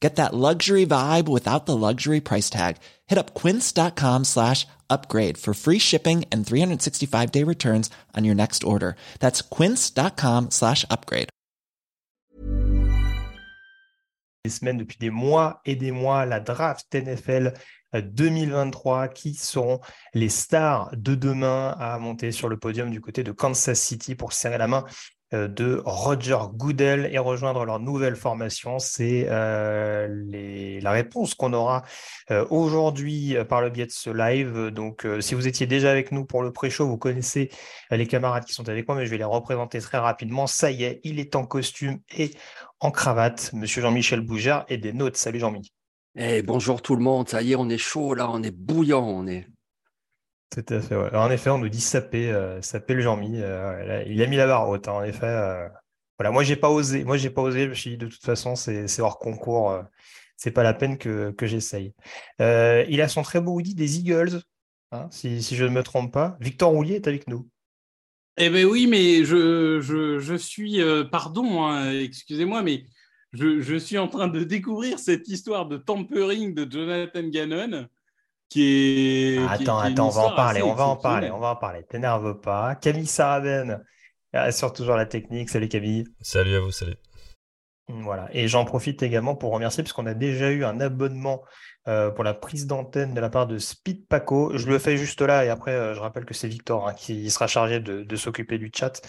Get that luxury vibe without the luxury price tag. Hit up quince.com slash upgrade for free shipping and 365-day returns on your next order. That's quince.com slash upgrade. Des semaines, depuis des mois et des mois, la draft NFL 2023 qui seront les stars de demain à monter sur le podium du côté de Kansas City pour serrer la main euh, de Roger Goodell et rejoindre leur nouvelle formation. C'est euh, la réponse qu'on aura euh, aujourd'hui par le biais de ce live. Donc, si vous étiez déjà avec nous pour le pré-show, vous connaissez les camarades qui sont avec moi, mais je vais les représenter très rapidement. Ça y est, il est en costume et en cravate. Monsieur Jean-Michel Bougère et des notes. Salut Jean-Mi. Eh, bonjour tout le monde. Ça y est, on est chaud là, on est bouillant, on est. Tout à fait. En effet, on nous dit saper, euh, saper le Jean-Mi. Euh, il a mis la barre haute. Hein, en effet, euh, voilà. Moi, j'ai pas osé. Moi, j'ai pas osé. Je me suis dit de toute façon, c'est hors concours. c'est pas la peine que, j'essaye. il a son très beau hoodie des Eagles, hein, si, je ne me trompe pas. Victor Roulier est avec nous. Eh bien oui, mais je, suis, pardon, hein, excusez-moi, mais je, suis en train de découvrir cette histoire de tampering de Jonathan Gannon qui est. attends, attends, on va en parler, on va en parler, on va en parler. T'énerve pas. Camille Saraben assure toujours la technique. Salut Camille. Salut à vous, salut. Voilà. Et j'en profite également pour remercier, puisqu'on a déjà eu un abonnement euh, pour la prise d'antenne de la part de Speed Paco. Je le fais juste là et après, euh, je rappelle que c'est Victor hein, qui sera chargé de, s'occuper du chat.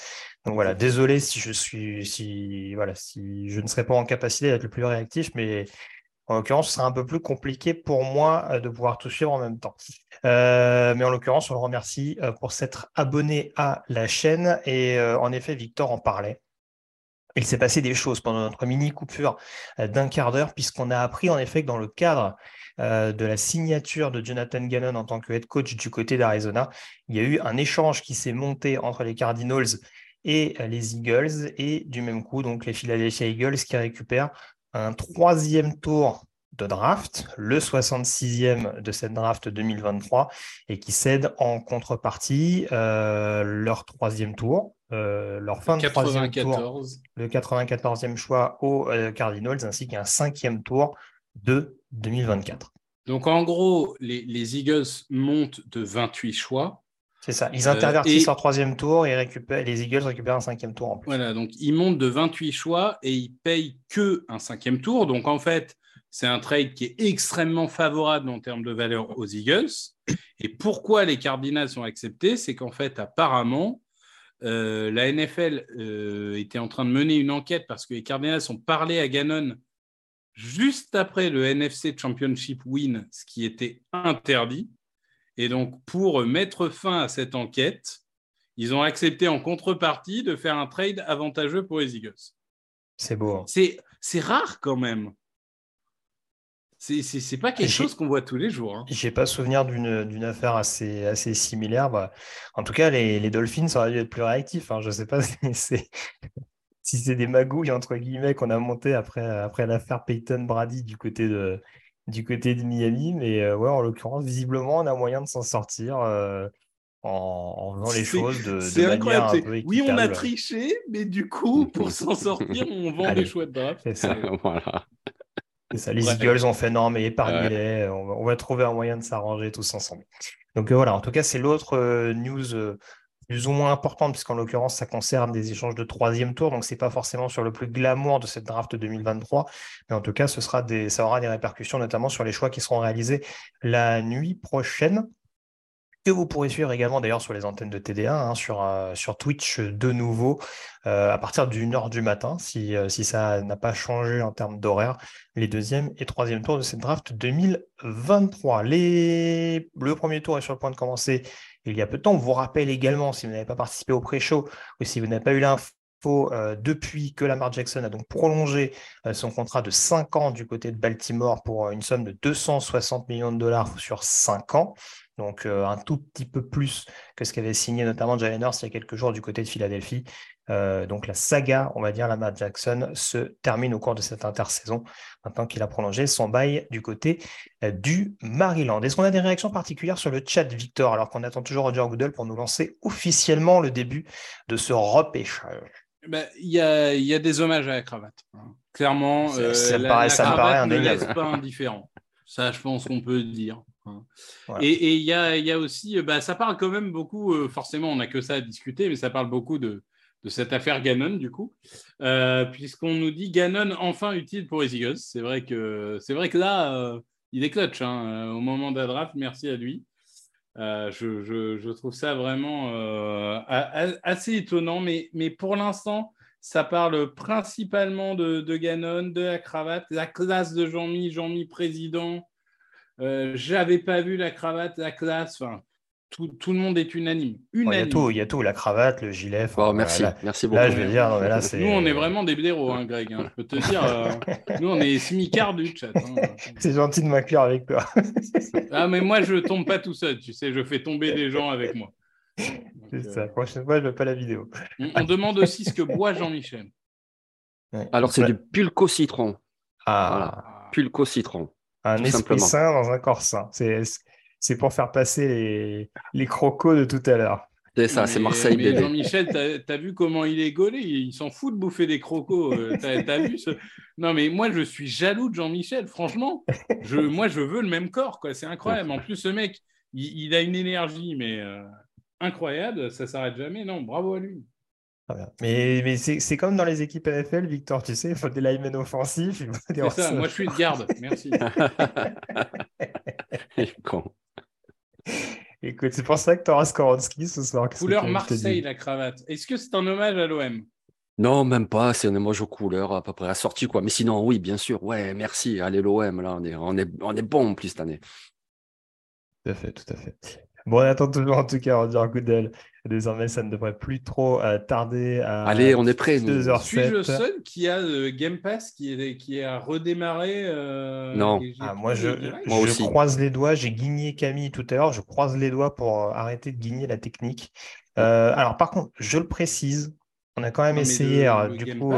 Donc voilà, désolé si je suis, si voilà, si je ne serai pas en capacité d'être le plus réactif, mais en l'occurrence, ce sera un peu plus compliqué pour moi euh, de pouvoir tout suivre en même temps. Euh, mais en l'occurrence, on le remercie euh, pour s'être abonné à la chaîne. Et en effet, Victor en parlait. Il s'est passé des choses pendant notre mini coupure d'un quart d'heure, puisqu'on a appris en effet que dans le cadre de la signature de Jonathan Gannon en tant que head coach du côté d'Arizona, il y a eu un échange qui s'est monté entre les Cardinals et les Eagles, et du même coup, donc les Philadelphia Eagles qui récupèrent un troisième tour de draft, le 66e de cette draft 2023, et qui cèdent en contrepartie euh, leur troisième tour, euh, leur fin de troisième tour, le 94e choix aux euh, Cardinals, ainsi qu'un cinquième tour de 2024. Donc en gros, les, les Eagles montent de 28 choix c'est ça. Ils intervertissent leur troisième tour et récupèrent, les Eagles récupèrent un cinquième tour en plus. Voilà, donc ils montent de 28 choix et ils payent que un cinquième tour. Donc en fait, c'est un trade qui est extrêmement favorable en termes de valeur aux Eagles. Et pourquoi les Cardinals ont accepté C'est qu'en fait, apparemment, euh, la NFL euh, était en train de mener une enquête parce que les Cardinals ont parlé à Gannon juste après le NFC Championship win, ce qui était interdit. Et donc, pour mettre fin à cette enquête, ils ont accepté en contrepartie de faire un trade avantageux pour les Eagles. C'est beau. Hein. C'est rare quand même. C'est pas quelque chose qu'on voit tous les jours. Hein. J'ai pas souvenir d'une affaire assez, assez similaire. Bah, en tout cas, les, les, Dolphins auraient dû être plus réactifs. Hein. Je sais pas si c'est des magouilles entre guillemets qu'on a monté après, après l'affaire Peyton Brady du côté de, du côté de Miami. Mais euh, ouais, en l'occurrence, visiblement, on a moyen de s'en sortir euh, en, faisant les choses de, de manière un peu Oui, on a triché, mais du coup, pour s'en sortir, on vend des choix de draft. C'est ça. voilà. ça. Les Eagles ont fait non, mais épargnez-les. On, va trouver un moyen de s'arranger tous ensemble. Donc euh, voilà, en tout cas, c'est l'autre news plus ou moins importante, puisqu'en l'occurrence, ça concerne des échanges de troisième tour, donc ce n'est pas forcément sur le plus glamour de cette draft 2023, mais en tout cas, ce sera des, ça aura des répercussions, notamment sur les choix qui seront réalisés la nuit prochaine. que vous pourrez suivre également d'ailleurs sur les antennes de TD1, hein, sur, euh, sur Twitch de nouveau, euh, à partir d'une heure du matin, si, euh, si ça n'a pas changé en termes d'horaire, les deuxième et troisième tours de cette draft 2023. Les... Le premier tour est sur le point de commencer il y a peu de temps. On vous rappelle également, si vous n'avez pas participé au pré-show ou si vous n'avez pas eu l'info, depuis que Lamar Jackson a donc prolongé son contrat de 5 ans du côté de Baltimore pour une somme de 260 millions de dollars sur 5 ans donc euh, un tout petit peu plus que ce qu'avait signé notamment Jalen Hurts il y a quelques jours du côté de Philadelphie. Euh, donc la saga, on va dire, Lamar Jackson se termine au cours de cette intersaison, maintenant qu'il a prolongé son bail du côté euh, du Maryland. Est-ce qu'on a des réactions particulières sur le chat, Victor, alors qu'on attend toujours Roger Goodell pour nous lancer officiellement le début de ce repêchage? Ben, il y, a, y, a, des hommages à la cravate. Hein. Clairement, ça, ça, me paraît, ça me paraît ne pas indifférent. Ça, je pense qu'on peut le dire. Hein. Et il y a, aussi, bah, ça parle quand même beaucoup, euh, forcément, on n'a que ça à discuter, mais ça parle beaucoup de, cette affaire Gannon, du coup, euh, puisqu'on nous dit Gannon enfin utile pour les Eagles. C'est vrai que, c'est vrai que là, euh, il est clutch hein, au moment de la draft, merci à lui. Je, trouve ça vraiment assez étonnant, mais, mais pour l'instant, ça parle principalement de, de Gannon, de la cravate, la classe de Jean-Mi, Jean-Mi président, euh, j'avais pas vu la cravate, la classe. Enfin, tout, tout, le monde est unanime. Il y a tout, il y a tout, la cravate, le gilet. Bon, merci, merci beaucoup. Là, je veux dire, nous, on est vraiment des blaireaux, hein, Greg. Hein, je peux te dire, euh, nous, on est semi-quart du chat. Hein. C'est gentil de m'inclure avec toi. ah, mais moi, je tombe pas tout seul. Tu sais, je fais tomber des gens avec moi. C'est ça. La prochaine fois, je ne veux pas la vidéo. on, demande aussi ce que boit Jean-Michel. Alors, c'est du pulco citron. Ah. Voilà. Pulco citron. Un esprit sain dans un corps sain. C'est pour faire passer les, les crocos de tout à l'heure. C'est ça, c'est Marseille bébé. Jean-Michel, t'as as vu comment il est gaulé? Il s'en fout de bouffer des crocos. Euh, t'as vu ce... Non, mais moi, je suis jaloux de Jean-Michel. Franchement, je, moi, je veux le même corps. C'est incroyable. En plus, ce mec, il, a une énergie, mais euh, incroyable. Ça s'arrête jamais. Non, bravo à lui. Mais, mais c'est comme dans les équipes NFL, Victor, tu sais, il faut des linemen offensifs. C'est ça, moi je suis de garde, merci. con. Écoute, c'est pour ça que tu auras Skoronski ce soir. Couleur Marseille, la cravate. Est-ce que c'est un hommage à l'OM Non, même pas. C'est un hommage aux couleurs, à peu près assorti, quoi. Mais sinon, oui, bien sûr. Ouais, merci. Allez, l'OM, là, on est, on, est, on est bon en plus cette année. Tout à fait, tout à fait. Bon, on attend toujours en tout cas Roger Goodell. Désormais, ça ne devrait plus trop euh, tarder à. Allez, on est prêt. h Suis-je le seul qui a le Game Pass qui, est, qui a redémarré euh, Non. Ah, moi, je, moi je croise les doigts. J'ai guigné Camille tout à l'heure. Je croise les doigts pour euh, arrêter de guigner la technique. alors, par contre, je le précise, on a quand même essayé. du coup,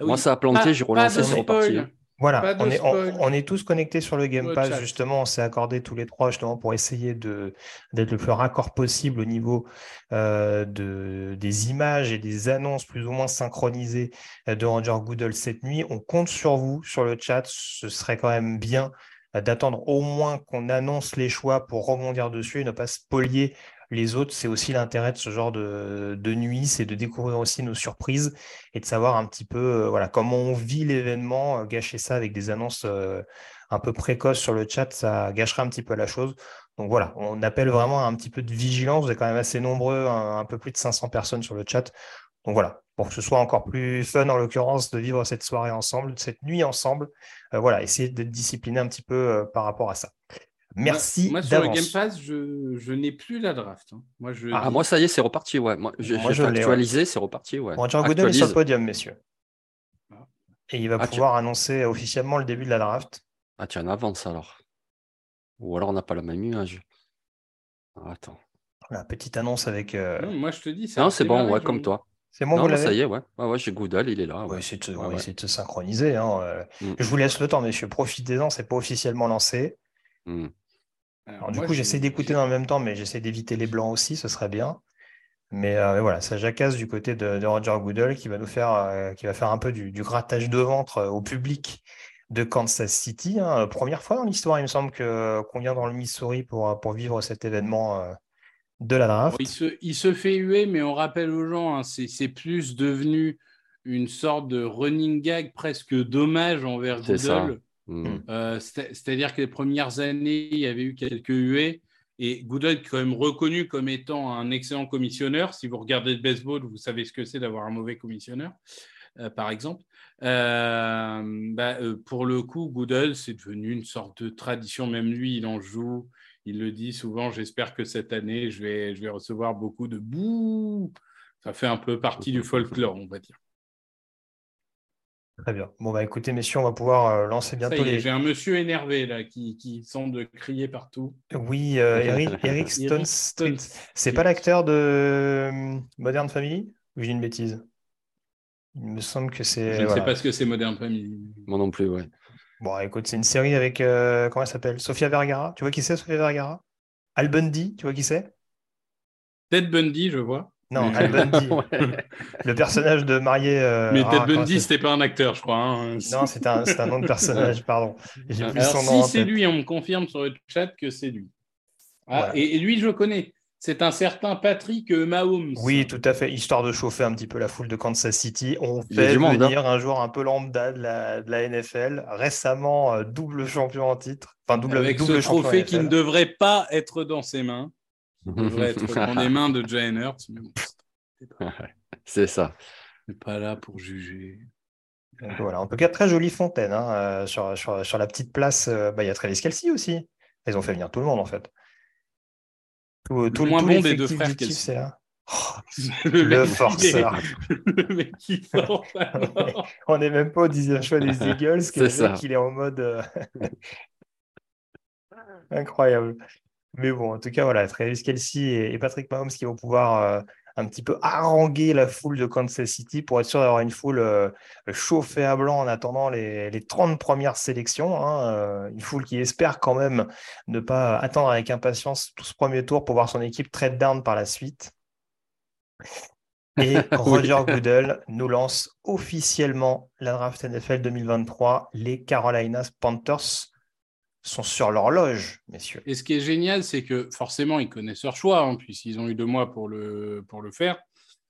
moi, ça a planté. J'ai relancé, c'est reparti. Voilà, on est, on, est, tous connectés sur le Game Pass, justement, on s'est accordé tous les trois justement pour essayer d'être le plus raccord possible au niveau euh, de, des images et des annonces plus ou moins synchronisées euh, de Ranger Goodle cette nuit. On compte sur vous, sur le chat, ce serait quand même bien euh, d'attendre au moins qu'on annonce les choix pour rebondir dessus et ne pas spolier les autres, c'est aussi l'intérêt de ce genre de, nuit, c'est de découvrir aussi nos surprises et de savoir un petit peu euh, voilà, comment on vit l'événement. Euh, gâcher ça avec des annonces euh, un peu précoces sur le chat, ça gâcherait un petit peu la chose. Donc voilà, on appelle vraiment un petit peu de vigilance. Vous êtes quand même assez nombreux, un, peu plus de 500 personnes sur le chat. Donc voilà, pour que ce soit encore plus fun en l'occurrence de vivre cette soirée ensemble, cette nuit ensemble, voilà, essayer d'être discipliné un petit peu par rapport à ça. Merci. Moi, sur le Game Pass, je, n'ai plus la draft. Hein. Moi, je ah, moi, ça y est, c'est reparti. Ouais. Moi, j'ai actualisé, c'est reparti. Ouais. Bon, est sur le podium, messieurs. Ah. Et il va ah, pouvoir annoncer officiellement le début de la draft. Ah, tu en avances alors. Ou alors on n'a pas la même image. attends. La petite annonce avec. Euh, moi, je te dis. Non, c'est bon, ouais, comme toi. C'est bon, vous l'avez Ça y est, ouais. ouais, ouais j'ai Goodall, il est là. Ouais. c'est de, de, se synchroniser. Hein. Euh. Mm. Je vous laisse le temps, messieurs. Profitez-en, c'est pas officiellement lancé. Mm. Alors, du coup, j'essaie d'écouter dans le même temps, mais j'essaie d'éviter les blancs aussi, ce serait bien. Mais, euh, voilà, ça jacasse du côté de, Roger Goodell qui va nous faire, euh, qui va faire un peu du, grattage de ventre euh, au public de Kansas City. Hein. Première fois dans l'histoire, il me semble qu'on vient dans le Missouri pour, pour vivre cet événement de la draft. il, se, il, se, fait huer, mais on rappelle aux gens, hein, c'est plus devenu une sorte de running gag presque dommage envers Goodell. Mm. Euh, c'est-à-dire que les premières années, il y avait eu quelques huées. Et Goodell est quand même reconnu comme étant un excellent commissionneur. Si vous regardez le baseball, vous savez ce que c'est d'avoir un mauvais commissionneur, euh, par exemple. Euh, bah, pour le coup, Goodell, c'est devenu une sorte de tradition. Même lui, il en joue. Il le dit souvent. J'espère que cette année, je vais, je vais recevoir beaucoup de bouh. Ça fait un peu partie du folklore, on va dire. Très bien. Bon, bah écoutez, messieurs, on va pouvoir euh, lancer bientôt les. J'ai un monsieur énervé là qui, qui semble crier partout. Oui, euh, Eric, Eric Stone Street. C'est pas l'acteur de euh, Modern Family? Ou j'ai une bêtise? Il me semble que c'est. Je ne sais pas ce que c'est Modern Family. Moi non plus, ouais. Bon, écoute, c'est une série avec. comment elle s'appelle? Sofia Vergara. Tu vois qui c'est, Sofia Vergara? Al Bundy, tu vois qui c'est? Ted Bundy, je vois. Non, Al Bundy, le personnage de marié. Euh, mais Ted Bundy, c'était pas un acteur, je crois. Hein. Non, c'est un, un, nom de personnage, pardon. Son nom. Si c'est lui, on me confirme sur le chat que c'est lui. Ah, et, lui, je connais. C'est un certain Patrick Mahomes. Oui, tout à fait. Histoire de chauffer un petit peu la foule de Kansas City, on fait hein. venir un joueur un peu lambda de la, de la NFL, récemment euh, double champion en titre. Enfin, double, Avec double ce trophée qui ne devrait pas être dans ses mains devrait être dans les mains de Jane Hurts. C'est ça. n'est pas là pour juger. voilà, en tout cas, très jolie fontaine. Hein, euh, sur, sur, sur, la petite place, euh, bah, il y a Travis Kelsey aussi. Ils ont fait venir tout le monde, en fait. Tout, tout le moins bon des deux frères c'est là. Oh, le forceur. le mec qui sort. On n'est même pas au dixième choix des Eagles, qu'il est en mode. Euh, incroyable. Mais bon, en tout cas, voilà, Travis Kelsey et, Patrick Mahomes qui vont pouvoir euh, un petit peu haranguer la foule de Kansas City pour être sûr d'avoir une foule euh, chauffée à blanc en attendant les, les 30 premières sélections. Hein, euh, une foule qui espère quand même ne pas attendre avec impatience tout ce premier tour pour voir son équipe trade down par la suite. Et Roger Goodell nous lance officiellement la draft NFL 2023, les Carolina Panthers sont sur l'horloge, messieurs. Et ce qui est génial, c'est que forcément, ils connaissent leur choix, hein, puisqu'ils ont eu deux mois pour le, pour le faire.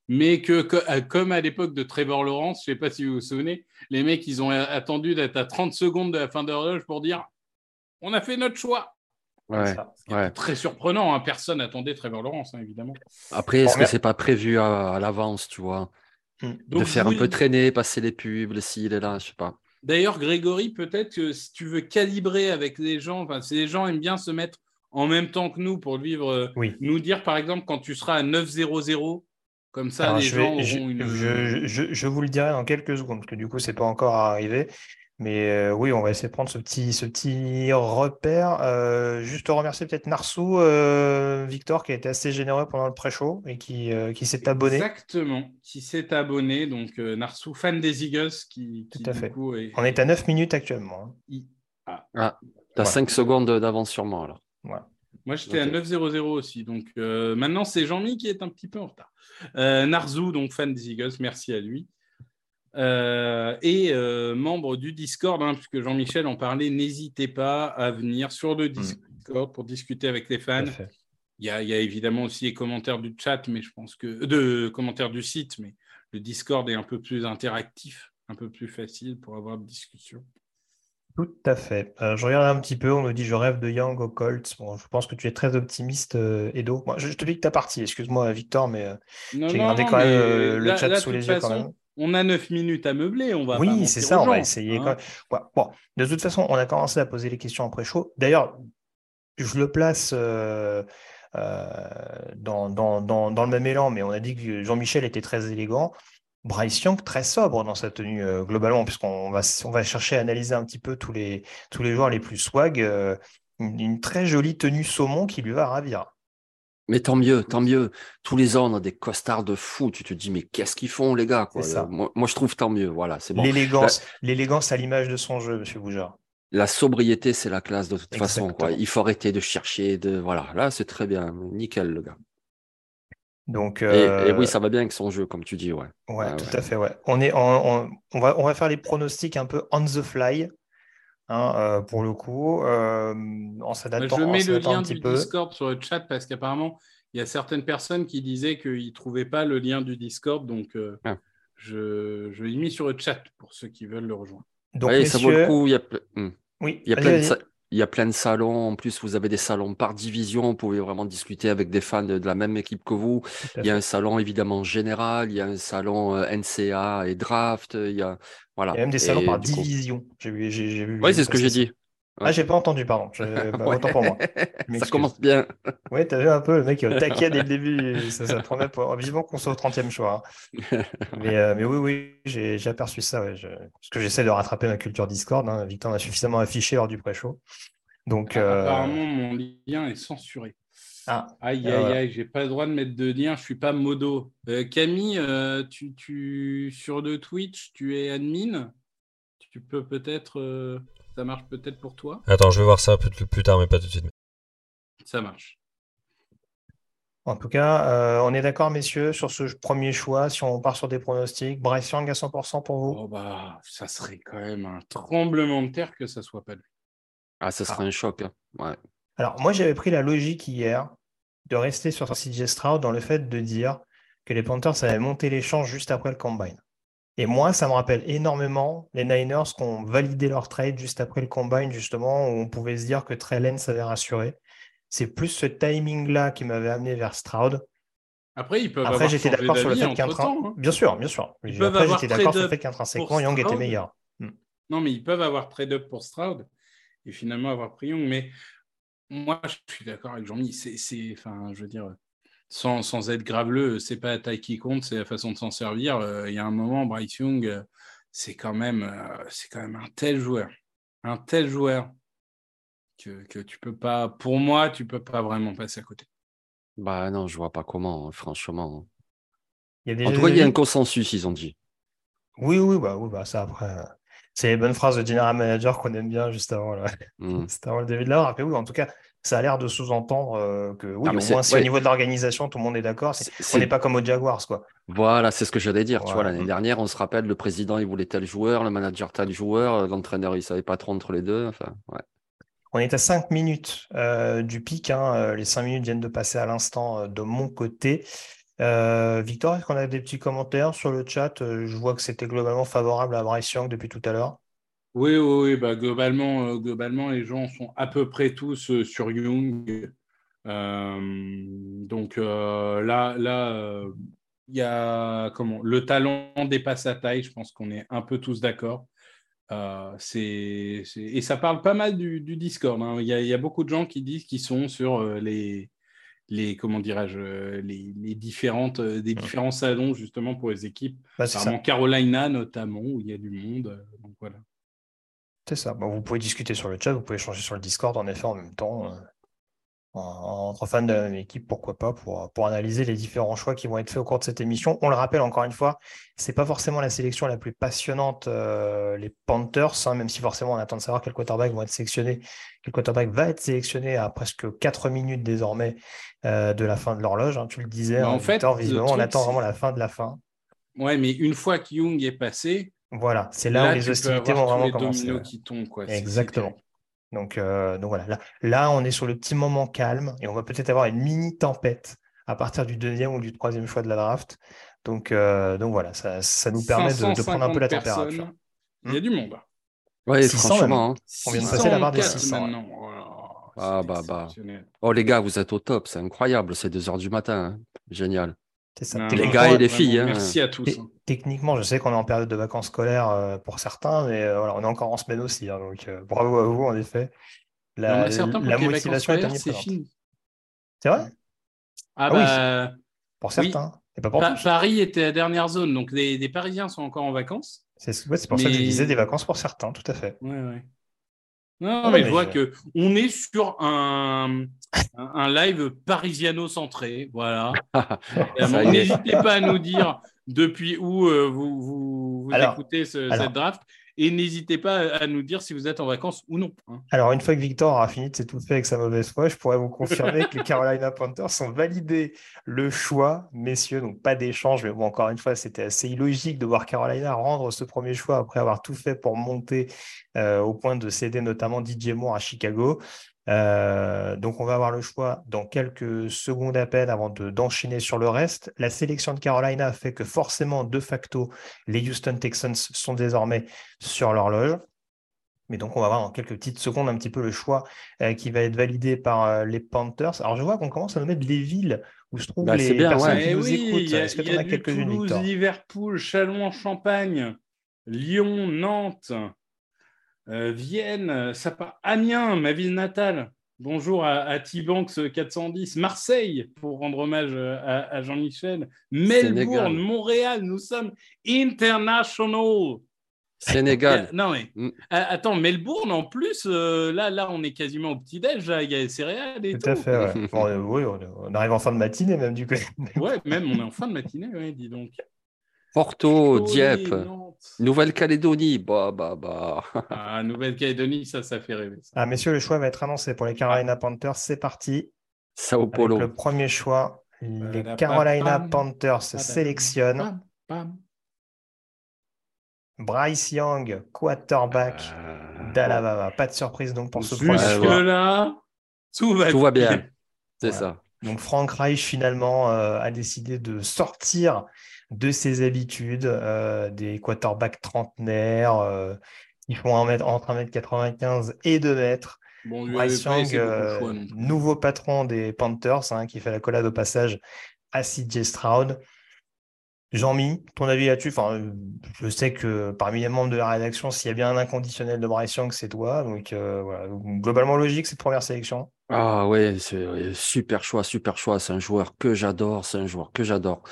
Mais que, euh, comme à l'époque de Trevor Lawrence, je ne sais pas si vous vous souvenez, les mecs, ils ont attendu d'être à 30 secondes de la fin de l'horloge pour dire on a fait notre choix. Ouais, Très surprenant, hein. personne n'attendait Trevor Lawrence, hein, évidemment. Après, est-ce que c'est pas prévu à, l'avance, tu vois? Hmm. De faire un peu traîner, passer les pubs, s'il est là, je sais pas. D'ailleurs, Grégory, peut-être que si tu veux calibrer avec les gens, enfin, si les gens aiment bien se mettre en même temps que nous pour vivre, euh, nous dire par exemple quand tu seras à 9.00, comme ça les gens auront une. Je, je, vous le dirai dans quelques secondes, parce que du coup, c'est pas encore arrivé. Mais euh, oui, on va essayer de prendre ce petit, ce petit repère. Euh, juste remercier peut-être Narsou, euh, Victor, qui a été assez généreux pendant le pré-show et qui, qui s'est abonné. Exactement, qui s'est abonné. Donc Narsou, fan des Eagles. Qui, Tout à fait. On est à 9 minutes actuellement. Hein. Ah, ah tu as 5 secondes d'avance sur moi alors. Moi, j'étais à 9-0-0 aussi. Donc maintenant, c'est Jean-Mi qui est un petit peu en retard. Narzou, donc fan des Eagles, merci à lui. Euh, et euh, membre du Discord, hein, puisque Jean-Michel en parlait, n'hésitez pas à venir sur le mm. Discord pour discuter avec les fans. Il y, a, évidemment aussi les commentaires du chat, mais je pense que de commentaires du site, mais le Discord est un peu plus interactif, un peu plus facile pour avoir de discussions. Tout à fait. Euh, je regarde un petit peu, on me dit je rêve de Young au Colts. Bon, je pense que tu es très optimiste, Edo. Moi, je, te dis que ta partie, excuse-moi Victor, mais j'ai gardé quand même le chat sous les yeux quand même on a 9 minutes à meubler, on va. Oui, c'est ça, on va essayer. Hein. Bon, de toute façon, on a commencé à poser les questions après chaud. D'ailleurs, je le place euh, euh, dans, dans, le même élan, mais on a dit que Jean-Michel était très élégant. Bryce Young, très sobre dans sa tenue euh, globalement, puisqu'on va, on va chercher à analyser un petit peu tous les, tous les joueurs les plus swag. une, très jolie tenue saumon qui lui va ravir. Mais tant mieux, tant mieux. Tous les ans, on a des costards de fou. Tu te dis, mais qu'est-ce qu'ils font, les gars Moi, je trouve tant mieux. Voilà, c'est bon. L'élégance, l'élégance à l'image de son jeu, Monsieur Boujard. La sobriété, c'est la classe de toute façon. Il faut arrêter de chercher. De voilà, là, c'est très bien, nickel, le gars. Donc, et, euh, oui, ça va bien avec son jeu, comme tu dis, ouais. Ouais, tout à fait, ouais. On est, on, va, on va faire les pronostics un peu on the fly. Hein, euh, pour le coup, euh, en s'adaptant Je mets le lien du Discord sur le chat parce qu'apparemment, il y a certaines personnes qui disaient qu'ils ne trouvaient pas le lien du Discord. Donc, euh, ah. je, je l'ai mis sur le chat pour ceux qui veulent le rejoindre. Donc, ça vaut le coup. Il y a, hmm. oui, il y a plein de, il y a plein de salons. En plus, vous avez des salons par division. Vous pouvez vraiment discuter avec des fans de, de la même équipe que vous. Il y a un salon évidemment général. Il y a un salon euh, NCA et draft. Il y a voilà. Il y a même des salons Et par division. J'ai vu, j'ai, j'ai vu. Oui, c'est ce que j'ai dit. Ah, j'ai pas entendu, pardon. Je- bah, Ouais. Autant pour moi. Ça commence bien. Ouais, t'as vu un peu le mec au taquet dès le début. Ça, ça promet pour... Vivement qu'on soit au 30e choix. hein. Mais, euh, mais oui, oui, j'ai j'ai aperçu ça. Ouais. Je- Parce que j'essaie de rattraper ma culture Discord. hein. Victor m'a suffisamment affiché lors du pré-show. Donc, euh, Apparemment, mon lien est censuré. ah, Aïe, Ah, aïe, aïe, j'ai pas le droit de mettre de lien, je suis pas modo. Euh, Camille, euh, tu, tu, sur le Twitch, tu es admin? Tu peux peut-être. euh, ça marche peut-être pour toi Attends, je vais voir ça un peu plus tard, mais pas tout de suite. Ça marche. en tout cas, euh, on est d'accord, messieurs, sur ce premier choix. Si on part sur des pronostics, Bryce Young à 100% pour vous. Oh bah, ça serait quand même un tremblement de terre que ça soit pas lui. Ah, ça serait un choc. hein. Ouais. Alors, moi, j'avais pris la logique hier de rester sur CJ Stroud dans le fait de dire que les Panthers avaient monté l'échange juste après le combine. Et moi, ça me rappelle énormément les Niners qui ont validé leur trade juste après le combine, justement, où on pouvait se dire que Trey Lance avait rassuré. C'est plus ce timing-là qui m'avait amené vers Stroud. Après, ils peuvent Après, avoir j'étais d'accord sur le fait qu'intrinsèquement. hein. Bien sûr, bien sûr. Ils Après, j'étais d'accord sur le trade fait qu'intrinsèquement, Young était meilleur. Non, mais ils peuvent avoir trade-up pour Stroud et finalement avoir pris Young. Mais moi, je suis d'accord avec Jean-Mi. C'est- enfin, je veux dire, sans, sans être graveleux, c'est pas la taille qui compte, c'est la façon de s'en servir. Euh, Il y a un moment, Bryce Young, euh, c'est quand même, euh, c'est quand même un tel joueur, un tel joueur que, que tu peux pas, pour moi, tu peux pas vraiment passer à côté. Bah non, je vois pas comment, hein, franchement. Il y a des En tout cas, il y a un consensus, ils ont dit. Oui, oui, bah, oui, bah ça après. C'est les bonnes phrases de General Manager qu'on aime bien juste avant, là. Juste avant le début de l'heure. Oui, en tout cas, ça a l'air de sous-entendre euh, que oui, au moins si ouais. au niveau de l'organisation, tout le monde est d'accord. On n'est pas comme aux Jaguars, quoi. Voilà, c'est ce que j'allais dire. Tu vois, l'année dernière, on se rappelle, le président, il voulait tel joueur, le manager tel joueur, euh, l'entraîneur, il savait pas trop entre les deux. Enfin, ouais. On est à 5 minutes euh, du pic. hein, Les 5 minutes viennent de passer à l'instant de mon côté. Euh, Victor, est-ce qu'on a des petits commentaires sur le chat? Je vois que c'était globalement favorable à Bryce Young depuis tout à l'heure. Oui, oui, oui, bah, globalement, euh, globalement, les gens sont à peu près tous euh, sur Young. Euh, donc là, là, il y a comment le talent dépasse sa taille. Je pense qu'on est un peu tous d'accord. Euh, c'est, c'est- Et ça parle pas mal du, du Discord. hein. Il y a, il y a beaucoup de gens qui disent qu'ils sont sur les, les comment dirais-je, les, les différentes, des différents salons justement pour les équipes. Bah. Apparemment Carolina notamment où il y a du monde. Donc voilà. C'est ça. Bon, vous pouvez discuter sur le chat, vous pouvez échanger sur le Discord en effet en même temps. euh, en- entre fans de la même équipe, pourquoi pas, pour, pour analyser les différents choix qui vont être faits au cours de cette émission. On le rappelle encore une fois, c'est pas forcément la sélection la plus passionnante, euh, les Panthers, hein, même si forcément on attend de savoir quel quarterback vont être sélectionnés, quel quarterback va être sélectionné à presque 4 minutes désormais euh, de la fin de l'horloge. hein. tu le disais, Mais hein, en fait, Victor, visiblement, on attend vraiment la fin de la fin. Ouais, mais une fois que Young est passé, Voilà, c'est là, où les hostilités vont vraiment les commencer. dominos ouais. qui tombent, quoi. C'est- c'est Exactement. Donc, euh, donc voilà, là, là, on est sur le petit moment calme et on va peut-être avoir une mini tempête à partir du deuxième ou du troisième choix de la draft. Donc, euh, donc voilà, ça, ça nous permet de, de prendre un peu la 550 température. personnes, Il y a du monde. Ouais, 600 franchement. hein. On vient de passer la barre des 604 600, ouais. maintenant. Oh là, Ah, bah, bah. Oh les gars, vous êtes au top, c'est incroyable, c'est 2 heures du matin. hein. Génial. C'est ça. Non, Les gars et les filles, hein. Merci à tous. Hein. Techniquement, je sais qu'on est en période de vacances scolaires euh, pour certains, mais euh, voilà, on est encore en semaine aussi. hein, donc, euh, bravo à vous, en effet. La, certains motivation est c'est fini. C'est vrai? Ah Ah oui, bah, Pour Oui. certains, et pas pour Pa- tous. Paris était la dernière zone, donc les, les Parisiens sont encore en vacances. C'est ouais, pour ça que je disais des vacances pour certains, tout à fait. Ouais, ouais. Non, Ah, mais mais je vois je- que on est sur un, un, live parisiano-centré. Voilà. N'hésitez pas à nous dire depuis où euh, vous, vous, vous Alors, écoutez ce- alors. cette draft. Et n'hésitez pas à nous dire si vous êtes en vacances ou non. hein. Alors, une fois que Victor aura fini de s'étouffer avec sa mauvaise foi, je pourrais vous confirmer que Carolina Panthers ont validé le choix, messieurs, donc pas d'échange, mais bon, encore une fois, c'était assez illogique de voir Carolina rendre ce premier choix après avoir tout fait pour monter euh, au point de céder notamment DJ Moore à Chicago. Euh, donc, on va avoir le choix dans quelques secondes à peine avant de- d'enchaîner sur le reste. La sélection de Carolina a fait que forcément, de facto, les Houston Texans sont désormais sur l'horloge. Mais donc, on va voir dans quelques petites secondes un petit peu le choix euh, qui va être validé par euh, les Panthers. Alors, je vois qu'on commence à nous mettre les villes où se trouvent Bah, les bien, personnes ouais. qui Eh nous oui, écoutent. il y a, Est-ce que tu en as quelques-unes, Liverpool, Châlons-en-Champagne, Lyon, Nantes, euh, Vienne, ça part- Amiens, ma ville natale. Bonjour à, à T-Banks 410, Marseille, pour rendre hommage euh, à, à Jean-Michel, Melbourne, Sénégal. Montréal, nous sommes international. Sénégal. Euh, Non mais Mm. euh, attends, Melbourne en plus, euh, là, là, on est quasiment au petit déj, là, il y a les céréales et tout. Tout à fait, ouais. Bon, euh, oui, on, arrive en fin de matinée même du coup. Ouais, même on est en fin de matinée, ouais, dis donc. Porto, Dieppe. Nouvelle-Calédonie. Bah, bah, bah. Ah, Nouvelle-Calédonie, ça, ça fait rêver. ça. Ah, messieurs, le choix va être annoncé pour les Carolina Panthers. C'est parti. Sao Avec Paulo. le premier choix, les Carolina Panthers sélectionnent. Bryce Young, quarterback Euh, d'Alabama. Pas de surprise donc pour ce premier Ouais, Jusque choix. ouais. là, tout va, Tout va bien. C'est Voilà. ça. Donc Frank Reich finalement euh, a décidé de sortir de ses habitudes euh, des quarterbacks trentenaires euh, qui font un mètre, entre 1m95 et 2 mètres. Bon, Bryce Young, euh, choix plus. nouveau patron des Panthers, hein, qui fait la collade au passage à CJ Stroud. Jean-Mi, ton avis là-dessus? Enfin, euh, je sais que parmi les membres de la rédaction, s'il y a bien un inconditionnel de Bryce Young, c'est toi. Donc, euh, voilà. Donc, globalement logique cette première sélection? Ah ouais, c'est ouais, super choix, super choix. C'est un joueur que j'adore, c'est un joueur que j'adore.